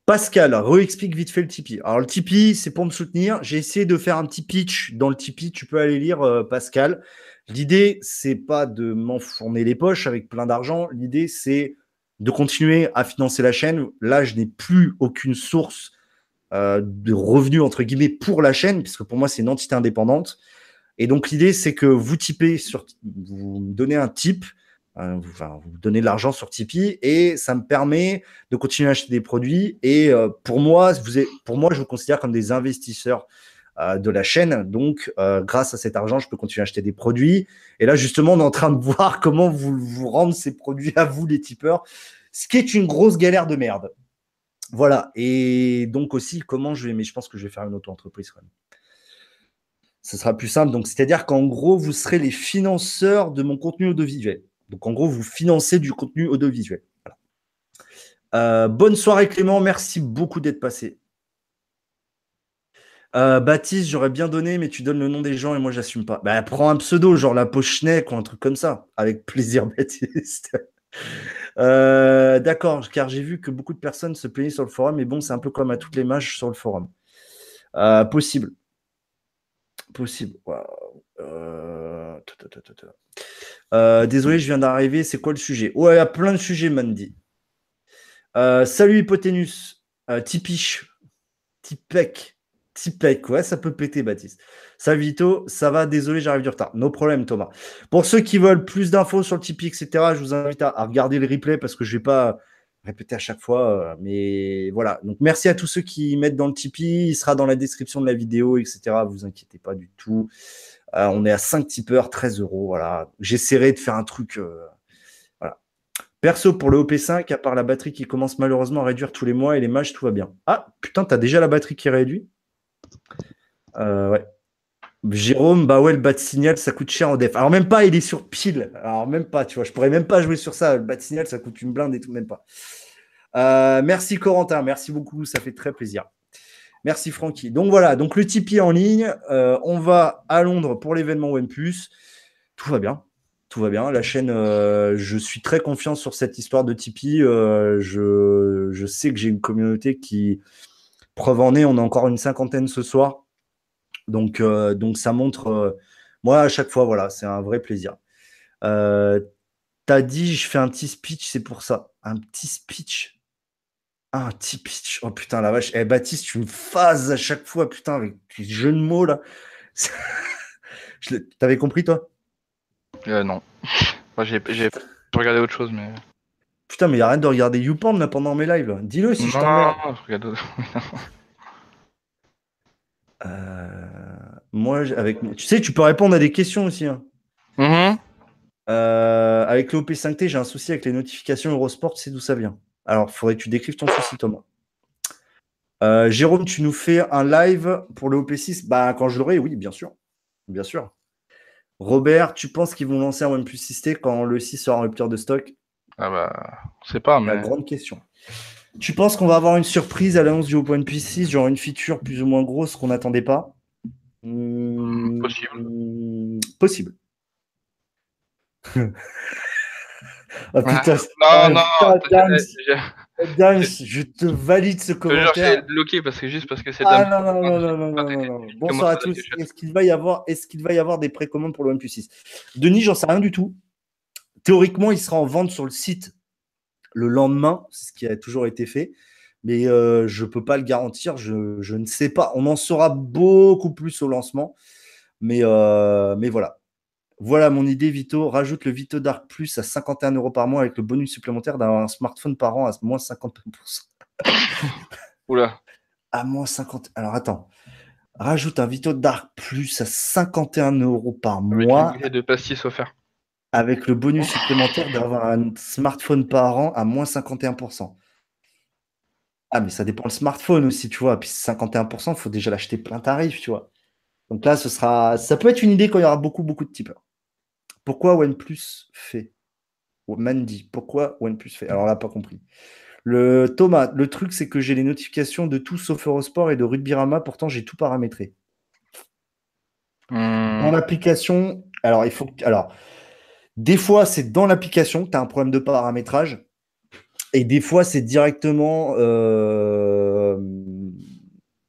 Pascal, re-explique vite fait le Tipeee. Alors, le Tipeee, c'est pour me soutenir. J'ai essayé de faire un petit pitch dans le Tipeee. Tu peux aller lire, euh, Pascal. L'idée, c'est pas de m'enfourner les poches avec plein d'argent. L'idée, c'est de continuer à financer la chaîne. Là, je n'ai plus aucune source euh, de revenus, entre guillemets, pour la chaîne, puisque pour moi, c'est une entité indépendante. Et donc, l'idée, c'est que vous typez sur, vous donnez un type euh, vous, donnez de l'argent sur Tipeee et ça me permet de continuer à acheter des produits. Et euh, pour, moi, vous pour moi, je vous considère comme des investisseurs de la chaîne. Donc, grâce à cet argent, je peux continuer à acheter des produits. Et là, justement, on est en train de voir comment vous, vous rendre ces produits à vous, les tipeurs, ce qui est une grosse galère de merde. Voilà. Et donc aussi, comment je vais, mais je pense que je vais faire une auto-entreprise quand même. Ce sera plus simple. Donc, c'est-à-dire qu'en gros, vous serez les financeurs de mon contenu audiovisuel. Donc en gros, vous financez du contenu audiovisuel. Euh, bonne soirée Clément, merci beaucoup d'être passé. Euh, Baptiste, j'aurais bien donné, mais tu donnes le nom des gens et moi j'assume pas. Bah, prends un pseudo, genre la Pochnek ou un truc comme ça. Avec plaisir, Baptiste. Euh, d'accord, car j'ai vu que beaucoup de personnes se plaignaient sur le forum, mais bon, c'est un peu comme à toutes les matchs sur le forum. possible. Possible. Euh, désolé, je viens d'arriver. C'est quoi le sujet? Ouais, il y a plein de sujets, Mandy. Euh, salut Hypoténus. Euh, Tipiche. Tipec. Tipec. Ouais, ça peut péter, Baptiste. Salut Vito. Ça va Désolé, j'arrive du retard. No problème, Thomas. Pour ceux qui veulent plus d'infos sur le Tipeee, etc., je vous invite à, regarder le replay parce que je ne vais pas répéter à chaque fois. Mais voilà. Merci à tous ceux qui mettent dans le Tipeee. Il sera dans la description de la vidéo, etc. Vous inquiétez pas du tout. Euh, on est à 5 tipeurs, 13 euros. J'essaierai de faire un truc. Euh. Perso, pour le OP5, à part la batterie qui commence malheureusement à réduire tous les mois et les matchs, tout va bien. Ah, putain, t'as déjà la batterie qui réduit euh, Ouais. Jérôme, bah ouais, le bat signal, ça coûte cher en def. Alors même pas, il est sur pile. Alors même pas, tu vois, je pourrais même pas jouer sur ça. Le bat signal, ça coûte une blinde et tout, même pas. merci Corentin, merci beaucoup, ça fait très plaisir. Merci Francky. Donc voilà, donc le Tipeee en ligne. Euh, on va à Londres pour l'événement OnePlus. Tout va bien. Tout va bien. La chaîne, euh, je suis très confiant sur cette histoire de Tipeee. Euh, je, je, sais que j'ai une communauté qui, preuve en est, on a encore une cinquantaine ce soir. Donc, donc ça montre, moi à chaque fois, voilà, c'est un vrai plaisir. T'as dit, je fais un petit speech, c'est pour ça. Un petit speech. Ah, un petit pitch. Oh putain, la vache. Eh, Baptiste, tu me phases à chaque fois, putain, avec les jeux de mots, là. T'avais compris, toi? Euh, Non. Moi, j'ai regardé autre chose, mais. Putain, mais arrête de regarder YouPorn là pendant mes lives. Dis-le si je t'emmerde. Non, je regarde euh, moi, avec, tu sais, tu peux répondre à des questions aussi. Hein. Mm-hmm. Euh, avec le 5 t j'ai un souci avec les notifications Eurosport, sais d'où ça vient. Alors, il faudrait que tu décrives ton souci, Thomas. Euh, Jérôme, tu nous fais un live pour le OP6 Bah, quand je l'aurai, oui, bien sûr. Bien sûr. Robert, tu penses qu'ils vont lancer un OnePlus 6T quand le 6 sera en rupture de stock? Ah bah, on sait pas, mais. La grande question. Tu penses qu'on va avoir une surprise à l'annonce du OnePlus 6, genre une feature plus ou moins grosse qu'on n'attendait pas? Hmm, Possible. Possible. Oh, putain, non, non, je te valide ce commentaire. Je bloqué parce que juste parce que c'est. Ah non, non, non, non, non, non, non, Bonsoir à tous. Est-ce qu'il va y avoir, est-ce qu'il va y avoir des précommandes pour le OnePlus 6 Denis, j'en sais rien du tout. Théoriquement, il sera en vente sur le site le lendemain, c'est ce qui a toujours été fait. Mais euh, je ne peux pas le garantir, je, je, ne sais pas. On en saura beaucoup plus au lancement. Mais, euh, mais voilà. Voilà mon idée, Vito. Rajoute le Vito Dark Plus à 51 euros par mois avec le bonus supplémentaire d'avoir un smartphone par an à moins 50%. Oula. À moins 50. Alors attends. Rajoute un Vito Dark Plus à 51 euros par mois. Avec de pastis offert. Avec le bonus supplémentaire d'avoir un smartphone par an à moins 51%. Ah, mais ça dépend le smartphone aussi, tu vois. Puis 51%, il faut déjà l'acheter plein tarif, tu vois. Donc là, ce sera, ça peut être une idée quand il y aura beaucoup, beaucoup de tipeurs. Pourquoi OnePlus fait? Mandy, pourquoi OnePlus fait? Alors là, pas compris. Le Thomas, le truc, c'est que j'ai les notifications de tout sauf Eurosport et de Rugbyrama, pourtant j'ai tout paramétré. Hmm. Dans l'application, alors il faut alors des fois c'est dans l'application que tu as un problème de paramétrage et des fois c'est directement euh,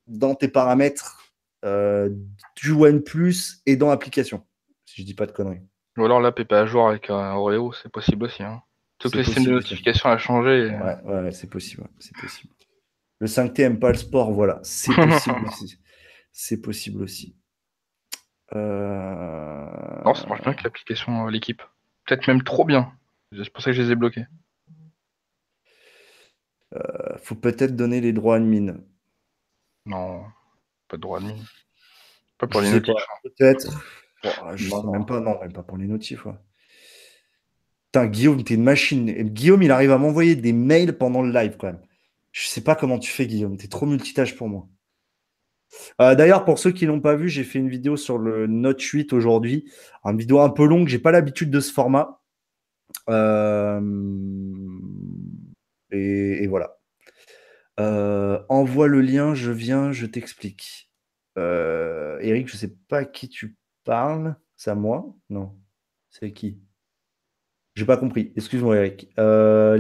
dans tes paramètres euh, du OnePlus et dans l'application. Si je dis pas de conneries. Ou alors l'app n'est pas à jour avec un Oreo, c'est possible aussi. Hein. Toutes les systèmes de notification à changer. Ouais, ouais, c'est possible. C'est possible. Le 5T n'aime pas le sport, voilà. C'est possible aussi. C'est possible aussi. Euh... Non, ça marche bien avec l'application euh, l'équipe. Peut-être même trop bien. C'est pour ça que je les ai bloqués. Euh, faut peut-être donner les droits admin. Non, pas de droits admin. Pas pour les notifs. Hein. Peut-être. Je sais même pas, non, même pas pour les notifs. Putain, Guillaume, t'es une machine. Guillaume, il arrive à m'envoyer des mails pendant le live quand même. Je sais pas comment tu fais, Guillaume. T'es trop multitâche pour moi. Euh, d'ailleurs, pour ceux qui l'ont pas vu, j'ai fait une vidéo sur le Note 8 aujourd'hui. Une vidéo un peu longue. J'ai pas l'habitude de ce format. Euh, et, voilà. Euh, envoie le lien, je viens, je t'explique. Eric, je sais pas à qui tu parle. C'est à moi? Non. C'est qui? J'ai pas compris. Excuse-moi, Eric. Euh,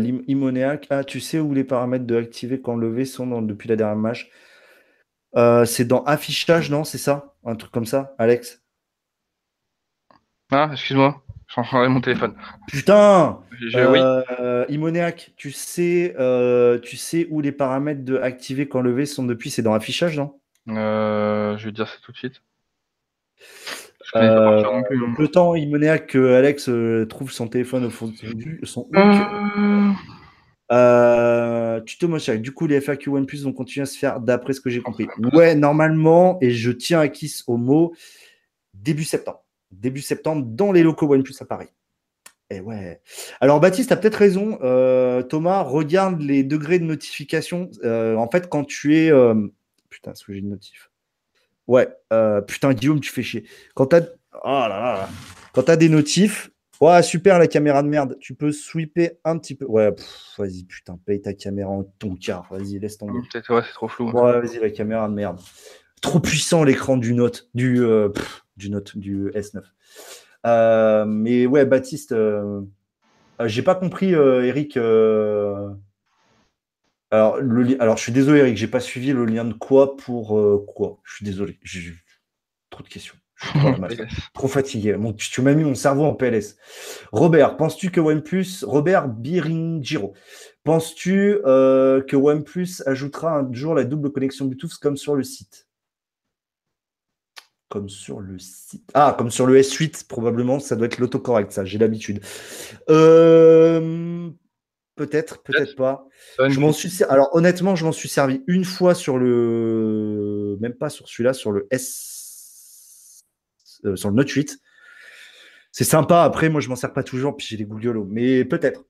ah, tu sais où les paramètres de activer quand lever sont depuis la dernière match? Euh, C'est dans affichage, non C'est ça? Un truc comme ça, Alex? Ah, excuse-moi. Je suis mon téléphone. Putain euh, tu sais, euh, tu sais où les paramètres de activer quand lever sont depuis? C'est dans affichage, non? Je vais dire ça tout de suite. Euh, le temps à que Alex euh, trouve son téléphone au fond de son euh... euh tu te Du coup, les FAQ OnePlus vont continuer à se faire d'après ce que j'ai compris. Ouais, normalement, et je tiens à Kiss au mot, début septembre. Début septembre dans les locaux OnePlus à Paris. Et ouais. Alors, Baptiste, tu as peut-être raison. Thomas, regarde les degrés de notification. en fait, quand tu es. Putain, est-ce que j'ai une notif? Ouais, euh, putain, Guillaume, tu fais chier. Quand tu as... Oh là là. Quand as des notifs, Ouais, super la caméra de merde. Tu peux sweeper un petit peu. Ouais, vas-y, putain, paye ta caméra en ton car. Vas-y, laisse tomber. Peut-être, ouais, c'est trop flou. Ouais, vas-y, la caméra de merde. Trop puissant l'écran du Note, du, euh, du Note, du S9. Euh, mais ouais, Baptiste, euh, j'ai pas compris, Eric. Alors, le, alors, je suis désolé, Eric, j'ai pas suivi le lien de quoi pour quoi? Je suis désolé. J'ai trop de questions. Trop fatigué. tu, m'as mis mon cerveau en PLS. Robert, penses-tu que OnePlus, Robert Biringiro, penses-tu euh, que OnePlus ajoutera un jour la double connexion Bluetooth comme sur le site? Comme sur le site. Ah, comme sur le S8, probablement, ça doit être l'autocorrect, ça, j'ai l'habitude. Euh, peut-être, peut-être pas. Je m'en suis Alors honnêtement, je m'en suis servi une fois sur le. Même pas sur celui-là, sur le S euh, sur le Note 8. C'est sympa. Après, moi, je m'en sers pas toujours, puis j'ai les Google mais peut-être.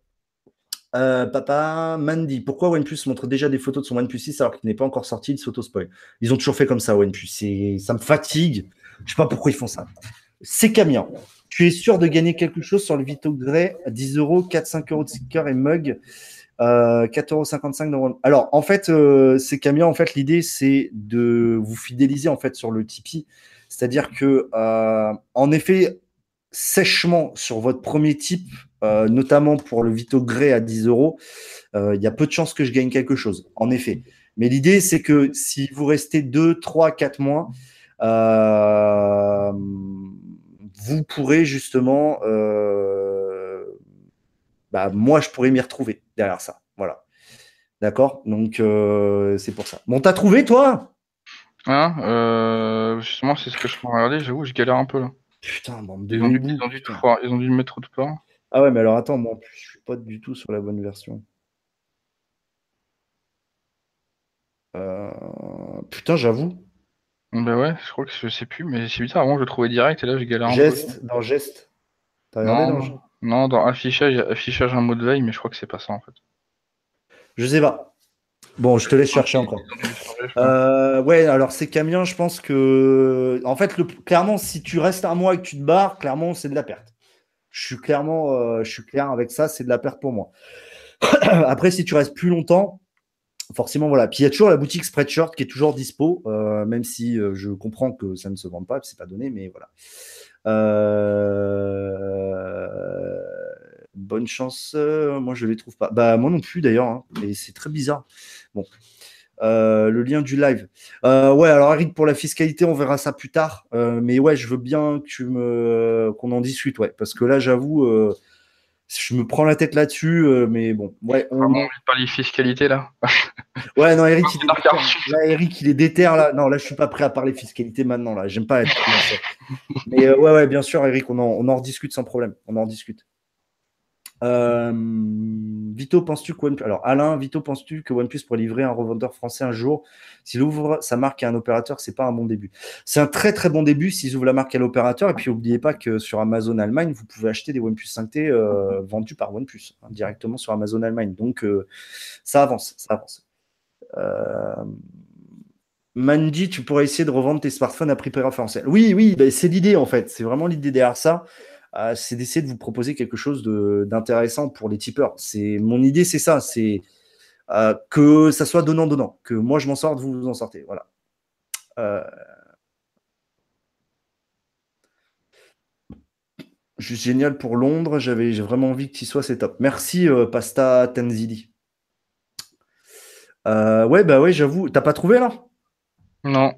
Euh, papa, Mandy, pourquoi OnePlus montre déjà des photos de son OnePlus 6 alors qu'il n'est pas encore sorti, il s'auto-spoil Ils ont toujours fait comme ça, OnePlus. Ça me fatigue. Je sais pas pourquoi ils font ça. C'est Camien. Tu es sûr de gagner quelque chose sur le Vito Grey? à 10 euros, 4-5 euros de sticker et mug, euh, 4,55 euros. Alors, en fait, euh, c'est Camien. En fait, l'idée, c'est de vous fidéliser en fait sur le Tipeee. C'est-à-dire que, euh, en effet, sèchement sur votre premier type, euh, notamment pour le Vito Grey à 10 euros, euh, il y a peu de chances que je gagne quelque chose, en effet. Mais l'idée, c'est que si vous restez 2, 3, 4 mois, vous pourrez justement, bah, moi, je pourrais m'y retrouver derrière ça. Voilà. D'accord? Donc, c'est pour ça. Bon, t'as trouvé, toi? Hein, euh, justement, c'est ce que je peux regarder. J'avoue, je galère un peu là. Putain, bon, ils, ont dû, ils, ont dû tout ils ont dû le mettre autre part. Ah ouais, mais alors attends, moi, je suis pas du tout sur la bonne version. Euh... Putain, j'avoue. Bah ouais, je crois que je sais plus, mais c'est bizarre. Avant, je le trouvais direct et là, je galère un geste, peu. Dans geste. T'as regardé non, dans... non, dans affichage, affichage un mot de veille, mais je crois que c'est pas ça en fait. Je sais pas. Bon, je te laisse chercher encore. Euh, ouais, alors c'est camions, je pense que. En fait, clairement, si tu restes un mois et que tu te barres, clairement, c'est de la perte. Je suis clairement, euh, je suis clair avec ça, c'est de la perte pour moi. Après, si tu restes plus longtemps, forcément, voilà. Puis il y a toujours la boutique Spreadshirt qui est toujours dispo, euh, même si je comprends que ça ne se vend pas, c'est pas donné, mais voilà. Bonne chance. moi, je les trouve pas. Bah, moi non plus d'ailleurs. Hein, et c'est très bizarre. Bon. Euh, le lien du live. Euh, ouais, alors Eric, pour la fiscalité, on verra ça plus tard. Euh, mais ouais, je veux bien que tu me qu'on en discute, ouais, parce que là, j'avoue, je me prends la tête là-dessus, mais bon, ouais. On... Vraiment envie de parler fiscalité là. ouais, non, Eric, il est là, Eric, il est déter là. Non, là, je suis pas prêt à parler fiscalité maintenant là. J'aime pas être. mais ouais, ouais, bien sûr, Eric, on en, on en rediscute sans problème. On en discute. Euh, Vito, penses-tu que OnePlus... Alors, Alain, Vito, penses-tu que OnePlus pourrait livrer un revendeur français un jour? S'il ouvre sa marque à un opérateur, c'est pas un bon début. C'est un très très bon début s'ils ouvrent la marque à l'opérateur. Et puis, n'oubliez pas que sur Amazon Allemagne, vous pouvez acheter des OnePlus 5T euh, vendus par OnePlus hein, directement sur Amazon Allemagne. Donc, euh, ça avance, ça avance. Mandy, tu pourrais essayer de revendre tes smartphones à prix préférentiel. Oui, oui, ben, c'est l'idée en fait. C'est vraiment l'idée derrière ça. C'est d'essayer de vous proposer quelque chose d'intéressant pour les tipeurs. C'est mon idée, c'est ça, c'est euh, que ça soit donnant donnant, que moi je m'en sorte, vous vous en sortez, voilà. Euh... Juste génial pour Londres, j'avais vraiment envie que tu sois, c'est top. Merci euh, Pasta Tenzili. ouais, bah ouais, j'avoue. T'as pas trouvé là? Non.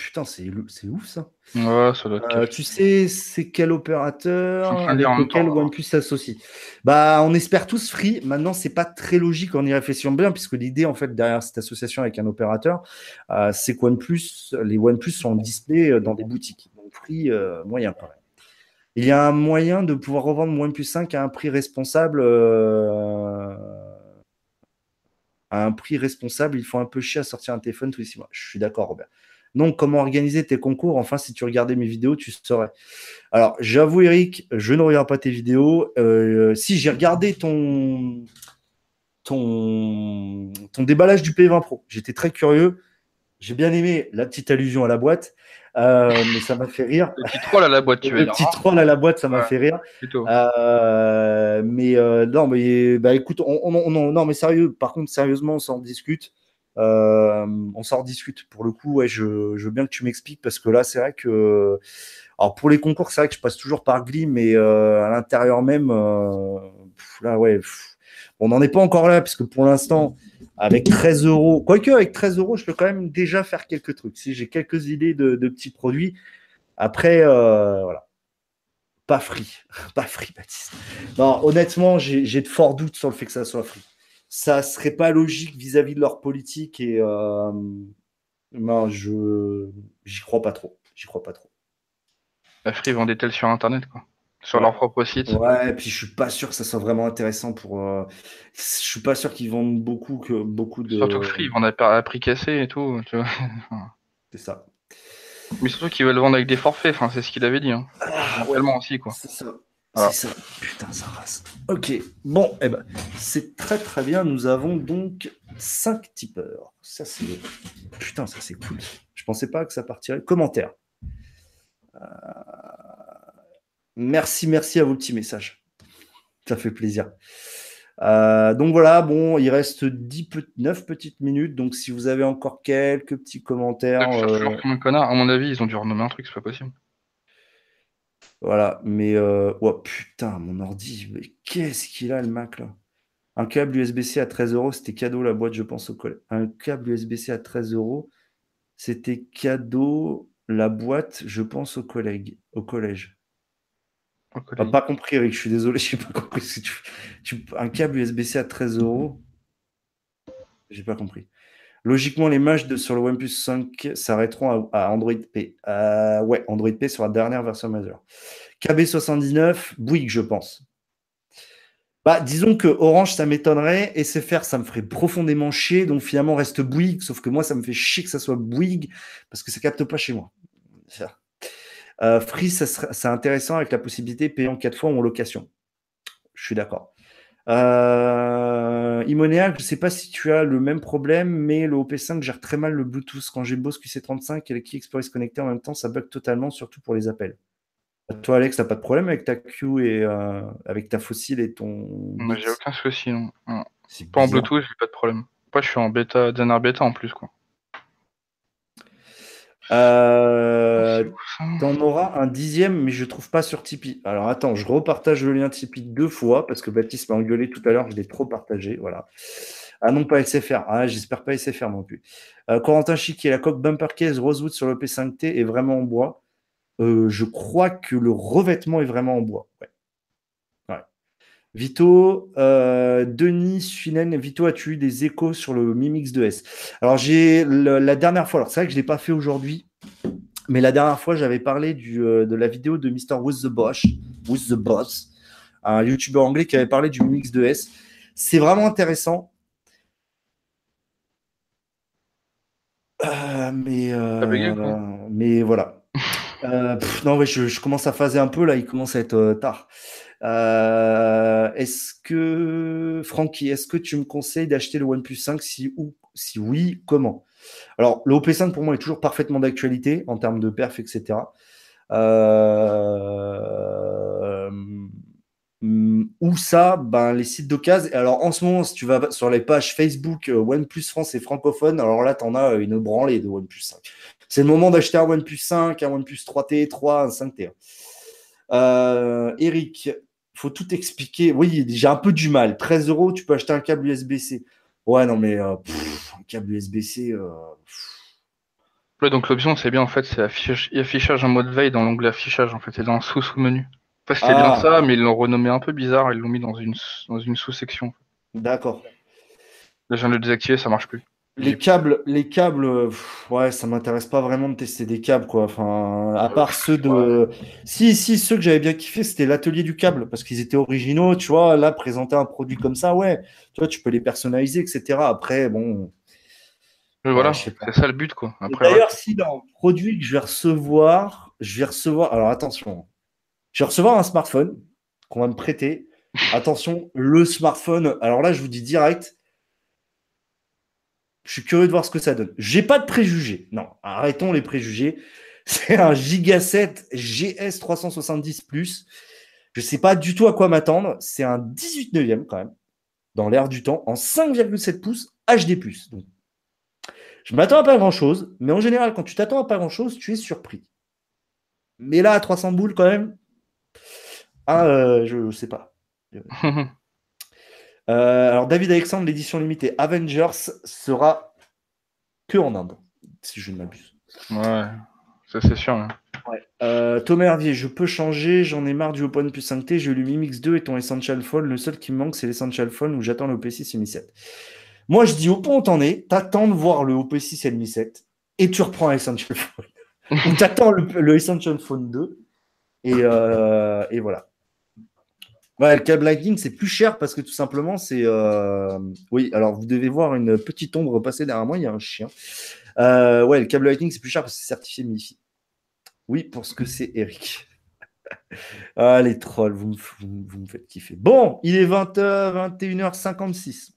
Putain, c'est ouf ça. Ouais, ça doit euh, tu sais, c'est quel opérateur avec lequel OnePlus s'associe? Bah, on espère tous Free. Maintenant, c'est pas très logique en y réfléchissant bien, puisque l'idée en fait derrière cette association avec un opérateur, euh, c'est que OnePlus, les OnePlus sont display euh, dans des boutiques. Donc Free, moyen quand même. Il y a un moyen de pouvoir revendre OnePlus 5 à un prix responsable. à un prix responsable, il faut un peu chier à sortir un téléphone tous les six mois. Je suis d'accord, Robert. Donc, comment organiser tes concours? Enfin, si tu regardais mes vidéos, tu saurais. Alors, j'avoue, Eric, je ne regarde pas tes vidéos. Euh, si j'ai regardé ton, ton, ton déballage du P20 Pro, j'étais très curieux. J'ai bien aimé la petite allusion à la boîte, euh, mais ça m'a fait rire. Le petit troll à la boîte, tu veux Le petit troll à la boîte, ça m'a fait rire. Euh, mais euh, non, mais bah écoute, on, non, mais sérieux. Par contre, sérieusement, on s'en discute. On s'en discute. Pour le coup, ouais, je, veux bien que tu m'expliques parce que là, c'est vrai que. Alors pour les concours, c'est vrai que je passe toujours par Glee, mais à l'intérieur même, là, ouais. on n'en est pas encore là, puisque pour l'instant, avec 13 euros. Quoique, avec 13 euros, je peux quand même déjà faire quelques trucs. Si j'ai quelques idées de, petits produits. Après, euh, voilà. Pas free. Pas free, Baptiste. Non, honnêtement, j'ai de forts doutes sur le fait que ça soit free. Ça serait pas logique vis-à-vis de leur politique et euh, non, je j'y crois pas trop. J'y crois pas trop. La free vendait-elle sur Internet, quoi? Sur leur propre site? Ouais, et puis je suis pas sûr que ça soit vraiment intéressant pour. Euh, je suis pas sûr qu'ils vendent beaucoup que beaucoup de. Surtout que Free, ils vendent à prix cassé et tout, tu vois. c'est ça. Mais surtout qu'ils veulent vendre avec des forfaits, enfin, c'est ce qu'il avait dit. Hein. Ah, Réellement aussi, quoi. C'est ça. C'est ça. Putain, ça rase. Ok. Bon, eh ben, c'est très très bien. Nous avons donc 5 tipeurs. Ça, c'est. Putain, ça, c'est cool. Je pensais pas que ça partirait. Commentaire. Euh... Merci, merci à vos petits messages. Ça fait plaisir. Euh, donc voilà, bon, il reste 10 9 petites minutes. Donc si vous avez encore quelques petits commentaires. Euh... un connard. À mon avis, ils ont dû renommer un truc, c'est pas possible. Voilà, mais euh... oh putain, mon ordi, mais qu'est-ce qu'il a le Mac là? Un câble USB-C à 13 euros, c'était cadeau la boîte, je pense au collège. Un câble USB-C à 13 euros, c'était cadeau la boîte, je pense au collègue, au collège. T'as pas compris, Eric, je suis désolé, je n'ai pas compris. tu... Un câble USB-C à 13 euros, j'ai pas compris. Logiquement, les matchs sur le OnePlus 5 s'arrêteront à, Android P. Ouais, Android P sur la dernière version majeure. KB79, Bouygues, je pense. Bah, disons que Orange, ça m'étonnerait, et SFR, ça me ferait profondément chier, donc finalement reste Bouygues, sauf que moi, ça me fait chier que ça soit Bouygues, parce que ça capte pas chez moi. Euh, free, c'est intéressant avec la possibilité de payer en quatre fois en location. Je suis d'accord. Euh, je ne sais pas si tu as le même problème, mais le OP5 gère très mal le Bluetooth. Quand j'ai Bose QC35 et le Key Explorer connecté en même temps, ça bug totalement, surtout pour les appels. Toi, Alex, t'as pas de problème avec ta Q et euh, avec ta fossile et ton. J'ai aucun souci. Non. Pas en Bluetooth, j'ai pas de problème. Moi, je suis en bêta, dernière bêta en plus, quoi. Euh, T'en auras un dixième, mais je trouve pas sur Tipeee. Alors attends, je repartage le lien Tipeee deux fois parce que Baptiste m'a engueulé tout à l'heure, je l'ai trop partagé. Voilà. Ah non, pas SFR. Ah, j'espère pas SFR non plus. Euh, Corentin Chic et la coque bumper case Rosewood sur le P5T est vraiment en bois. Euh, je crois que le revêtement est vraiment en bois. Ouais. Vito, euh, Denis Suinen, Vito, as-tu eu des échos sur le Mi Mix 2S Alors, j'ai la dernière fois, alors c'est vrai que je ne l'ai pas fait aujourd'hui, mais la dernière fois, j'avais parlé du, euh, de la vidéo de Mr. With the Boss, With the Boss, un YouTuber anglais qui avait parlé du Mi Mix 2S. C'est vraiment intéressant. Euh, mais, mais voilà. Non, je, je, commence à phaser un peu là, il commence à être tard. Euh, est-ce que, Francky, est-ce que tu me conseilles d'acheter le OnePlus 5 si, ou, si oui, comment? Alors, le OP5 pour moi est toujours parfaitement d'actualité en termes de perf, etc. Euh, où ça? Ben, Les sites d'occasion. Alors, en ce moment, si tu vas sur les pages Facebook euh, OnePlus France et francophone, alors là, tu en as une branlée de OnePlus 5. C'est le moment d'acheter un OnePlus 5, un OnePlus 3T, 3, un 5T. Euh, Eric, faut tout expliquer. Oui, j'ai un peu du mal. 13 euros, tu peux acheter un câble USB-C. Ouais, non, mais euh, un câble USB-C. Euh, donc l'option, c'est bien en fait, c'est affichage, affichage en mode veille dans l'onglet affichage. En fait, c'est dans un sous-sous-menu. Enfin, c'était bien ah. ça, mais ils l'ont renommé un peu bizarre. Ils l'ont mis dans une, dans une sous-section. D'accord. Là, je viens de le désactiver, ça marche plus. Les câbles, les câbles, ouais, ça m'intéresse pas vraiment de tester des câbles, quoi. Enfin, à part ceux de. Si, si, ceux que j'avais bien kiffé, c'était l'atelier du câble, parce qu'ils étaient originaux, tu vois. Là, présenter un produit comme ça, ouais, tu vois, tu peux les personnaliser, etc. Après, bon. voilà, c'est ça le but, quoi. D'ailleurs, si dans le produit que je vais recevoir, je vais recevoir. Alors attention, je vais recevoir un smartphone qu'on va me prêter. Attention, le smartphone. Alors là, je vous dis direct Je suis curieux de voir ce que ça donne. J'ai pas de préjugés. Non, arrêtons les préjugés. C'est un Giga 7 GS 370 Plus. Je sais pas du tout à quoi m'attendre. C'est un 18 neuvième quand même, dans l'air du temps, en 5,7 pouces HD+. Donc, je m'attends à pas grand-chose, mais en général, quand tu t'attends à pas grand-chose, tu es surpris. Mais là, à 300 boules quand même, ah, euh, je sais pas. Euh, alors, David Alexandre, l'édition limitée Avengers sera que en Inde, si je ne m'abuse. Ouais, ça c'est sûr. Hein. Euh, Thomas Hervier, je peux changer, j'en ai marre du Open plus 5T, j'ai eu le Mi Mix 2 et ton Essential Phone, le seul qui me manque c'est l'Essential Phone où j'attends le OP6 et Mi 7. Moi je dis au pont t'en es, t'attends de voir le OP6 et le Mi 7 et tu reprends l'Essential Phone. ou t'attends le, le, Essential Phone 2 et, euh, et voilà. Ouais, le câble Lightning, c'est plus cher parce que tout simplement, c'est. Euh... Oui, alors vous devez voir une petite ombre passer derrière moi, il y a un chien. Euh, ouais, le câble Lightning, c'est plus cher parce que c'est certifié MIFI. Oui, pour ce que c'est Eric. ah, les trolls, vous me, vous, me, faites kiffer. Bon, il est 20, 21h56.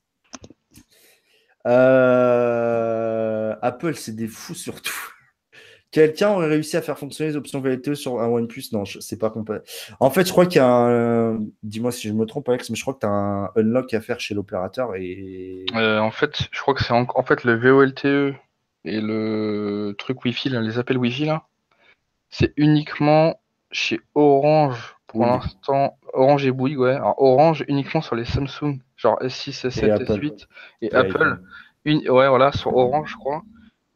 Euh... Apple, c'est des fous surtout. Quelqu'un aurait réussi à faire fonctionner les options VLTE sur un OnePlus? Non, c'est pas complet. En fait, je crois qu'il y a un. Dis-moi si je me trompe, Alex, mais je crois que tu as un unlock à faire chez l'opérateur. Et... Euh, en fait, je crois que c'est en... en... fait le VOLTE et le truc Wi-Fi, là, les appels Wi-Fi, là, c'est uniquement chez Orange pour l'instant. Orange et Bouygues, ouais. Alors, Orange uniquement sur les Samsung, genre S6, S7, S8 et, et Apple. Une... Ouais, voilà, sur Orange, je crois.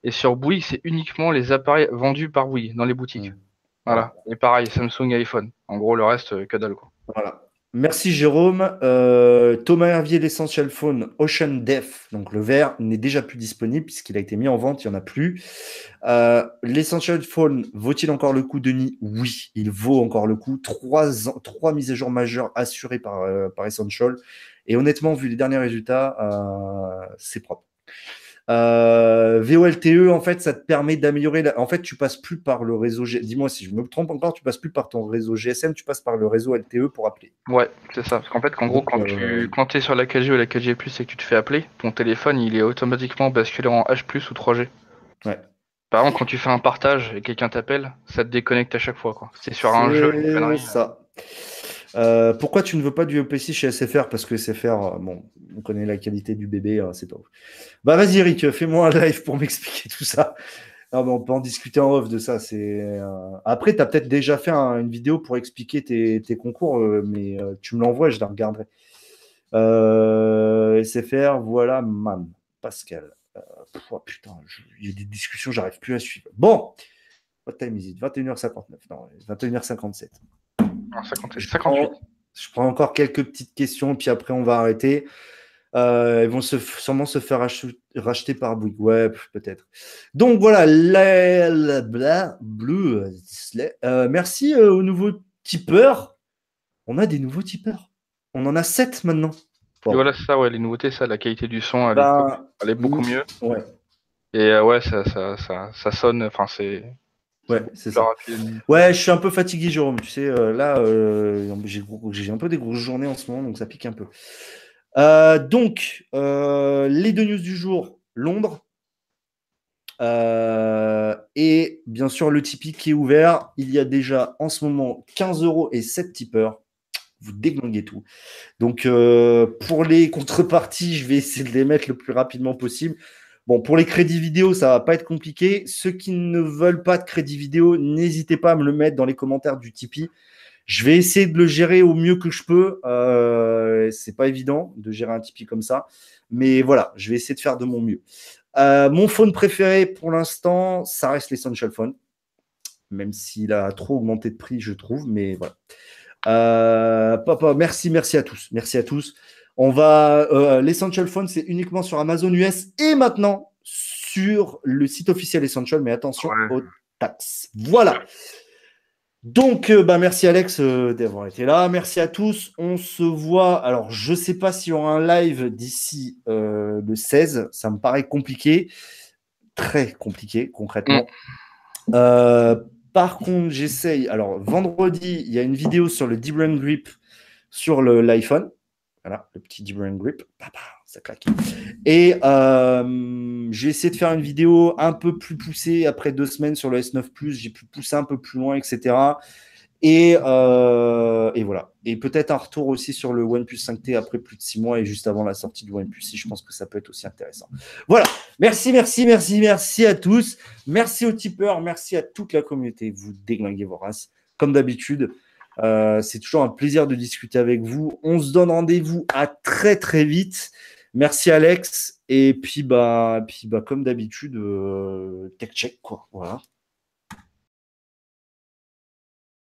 Et sur Bouygues, c'est uniquement les appareils vendus par Bouygues dans les boutiques. Mmh. Voilà. Et pareil, Samsung iPhone. En gros, le reste, euh, que dalle. Quoi. Voilà. Merci Jérôme. Euh, Thomas Hervier, l'Essential Phone Ocean Def, donc le vert, n'est déjà plus disponible puisqu'il a été mis en vente, il n'y en a plus. Euh, L'Essential Phone vaut-il encore le coup, Denis? Oui, il vaut encore le coup. Trois, trois mises à jour majeures assurées par, euh, par Essential. Et honnêtement, vu les derniers résultats, c'est propre. Euh, VOLTE, en fait, ça te permet d'améliorer. La... En fait, tu passes plus par le réseau. G... Dis-moi si je me trompe encore, tu passes plus par ton réseau GSM, tu passes par le réseau LTE pour appeler. Ouais, c'est ça. Parce qu'en fait, qu'en gros, quand, euh... tu quand es sur la 4G ou la 4G et que tu te fais appeler, ton téléphone il est automatiquement basculé en H ou 3G. Ouais. Par exemple, quand tu fais un partage et quelqu'un t'appelle, ça te déconnecte à chaque fois. C'est sur un jeu. C'est ça. Euh, pourquoi tu ne veux pas du EPC chez SFR Parce que SFR, euh, bon, on connaît la qualité du bébé, hein, c'est pas Bah vas-y Eric, fais-moi un live pour m'expliquer tout ça. on peut en discuter en off de ça. C'est euh... Après, tu as peut-être déjà fait un, une vidéo pour expliquer tes, concours, euh, mais euh, tu me l'envoies je la regarderai. SFR, voilà, man, Pascal. Oh, putain, il y a des discussions, j'arrive plus à suivre. Bon, what time is it? 21h59, non, 21h57. 58. Je, prends, je prends encore quelques petites questions, puis après on va arrêter. Euh, ils vont se, sûrement se faire racheter par Bouygues. Ouais, peut-être. Donc voilà, la, la, bla, bleu. Euh, merci euh, aux nouveaux tipeurs. On a des nouveaux tipeurs. On en a sept maintenant. Bon. voilà, ça, ouais, les nouveautés, ça, la qualité du son, elle, ben, est, elle est, beaucoup mieux. Ouais. Et euh, ouais, ça, ça, ça, ça sonne, enfin, c'est Ouais, c'est ça. Ouais, je suis un peu fatigué, Jérôme. Tu sais, euh, là, euh, j'ai un peu des grosses journées en ce moment, donc ça pique un peu. Euh, donc, les deux news du jour Londres. Et bien sûr, le Tipeee qui est ouvert. Il y a déjà en ce moment 15 euros et 7 tipeurs. Vous déglinguez tout. Donc, pour les contreparties, je vais essayer de les mettre le plus rapidement possible. Bon, pour les crédits vidéo, ça va pas être compliqué. Ceux qui ne veulent pas de crédit vidéo, n'hésitez pas à me le mettre dans les commentaires du Tipeee. Je vais essayer de le gérer au mieux que je peux. Euh, c'est pas évident de gérer un Tipeee comme ça, mais voilà, je vais essayer de faire de mon mieux. Euh, mon phone préféré pour l'instant, ça reste l'Essential Phone, même s'il a trop augmenté de prix, je trouve, mais voilà. Euh, papa, merci, merci à tous, merci à tous. On va euh, l'Essential Phone, c'est uniquement sur Amazon US et maintenant sur le site officiel Essential, mais attention ouais. aux taxes. Voilà. Donc, euh, bah, merci Alex euh, d'avoir été là. Merci à tous. On se voit. Alors, je ne sais pas s'il y aura un live d'ici euh, le 16. Ça me paraît compliqué. Très compliqué, concrètement. Mm. par contre, j'essaye. Alors, vendredi, il y a une vidéo sur le Deep Run Grip sur l'iPhone. Voilà, le petit D-Brain Grip. ça claque. Et euh, j'ai essayé de faire une vidéo un peu plus poussée après deux semaines sur le S9 Plus. J'ai pu pousser un peu plus loin, etc. Et, euh, et voilà. Et peut-être un retour aussi sur le OnePlus 5T après plus de six mois et juste avant la sortie du OnePlus 6. Je pense que ça peut être aussi intéressant. Voilà. Merci, merci, merci, merci à tous. Merci aux tipeurs. Merci à toute la communauté. Vous déglinguez vos races. Comme d'habitude. Euh, c'est toujours un plaisir de discuter avec vous. On se donne rendez-vous à très très vite. Merci Alex. Et puis bah, puis bah comme d'habitude, euh, tech check quoi. Voilà.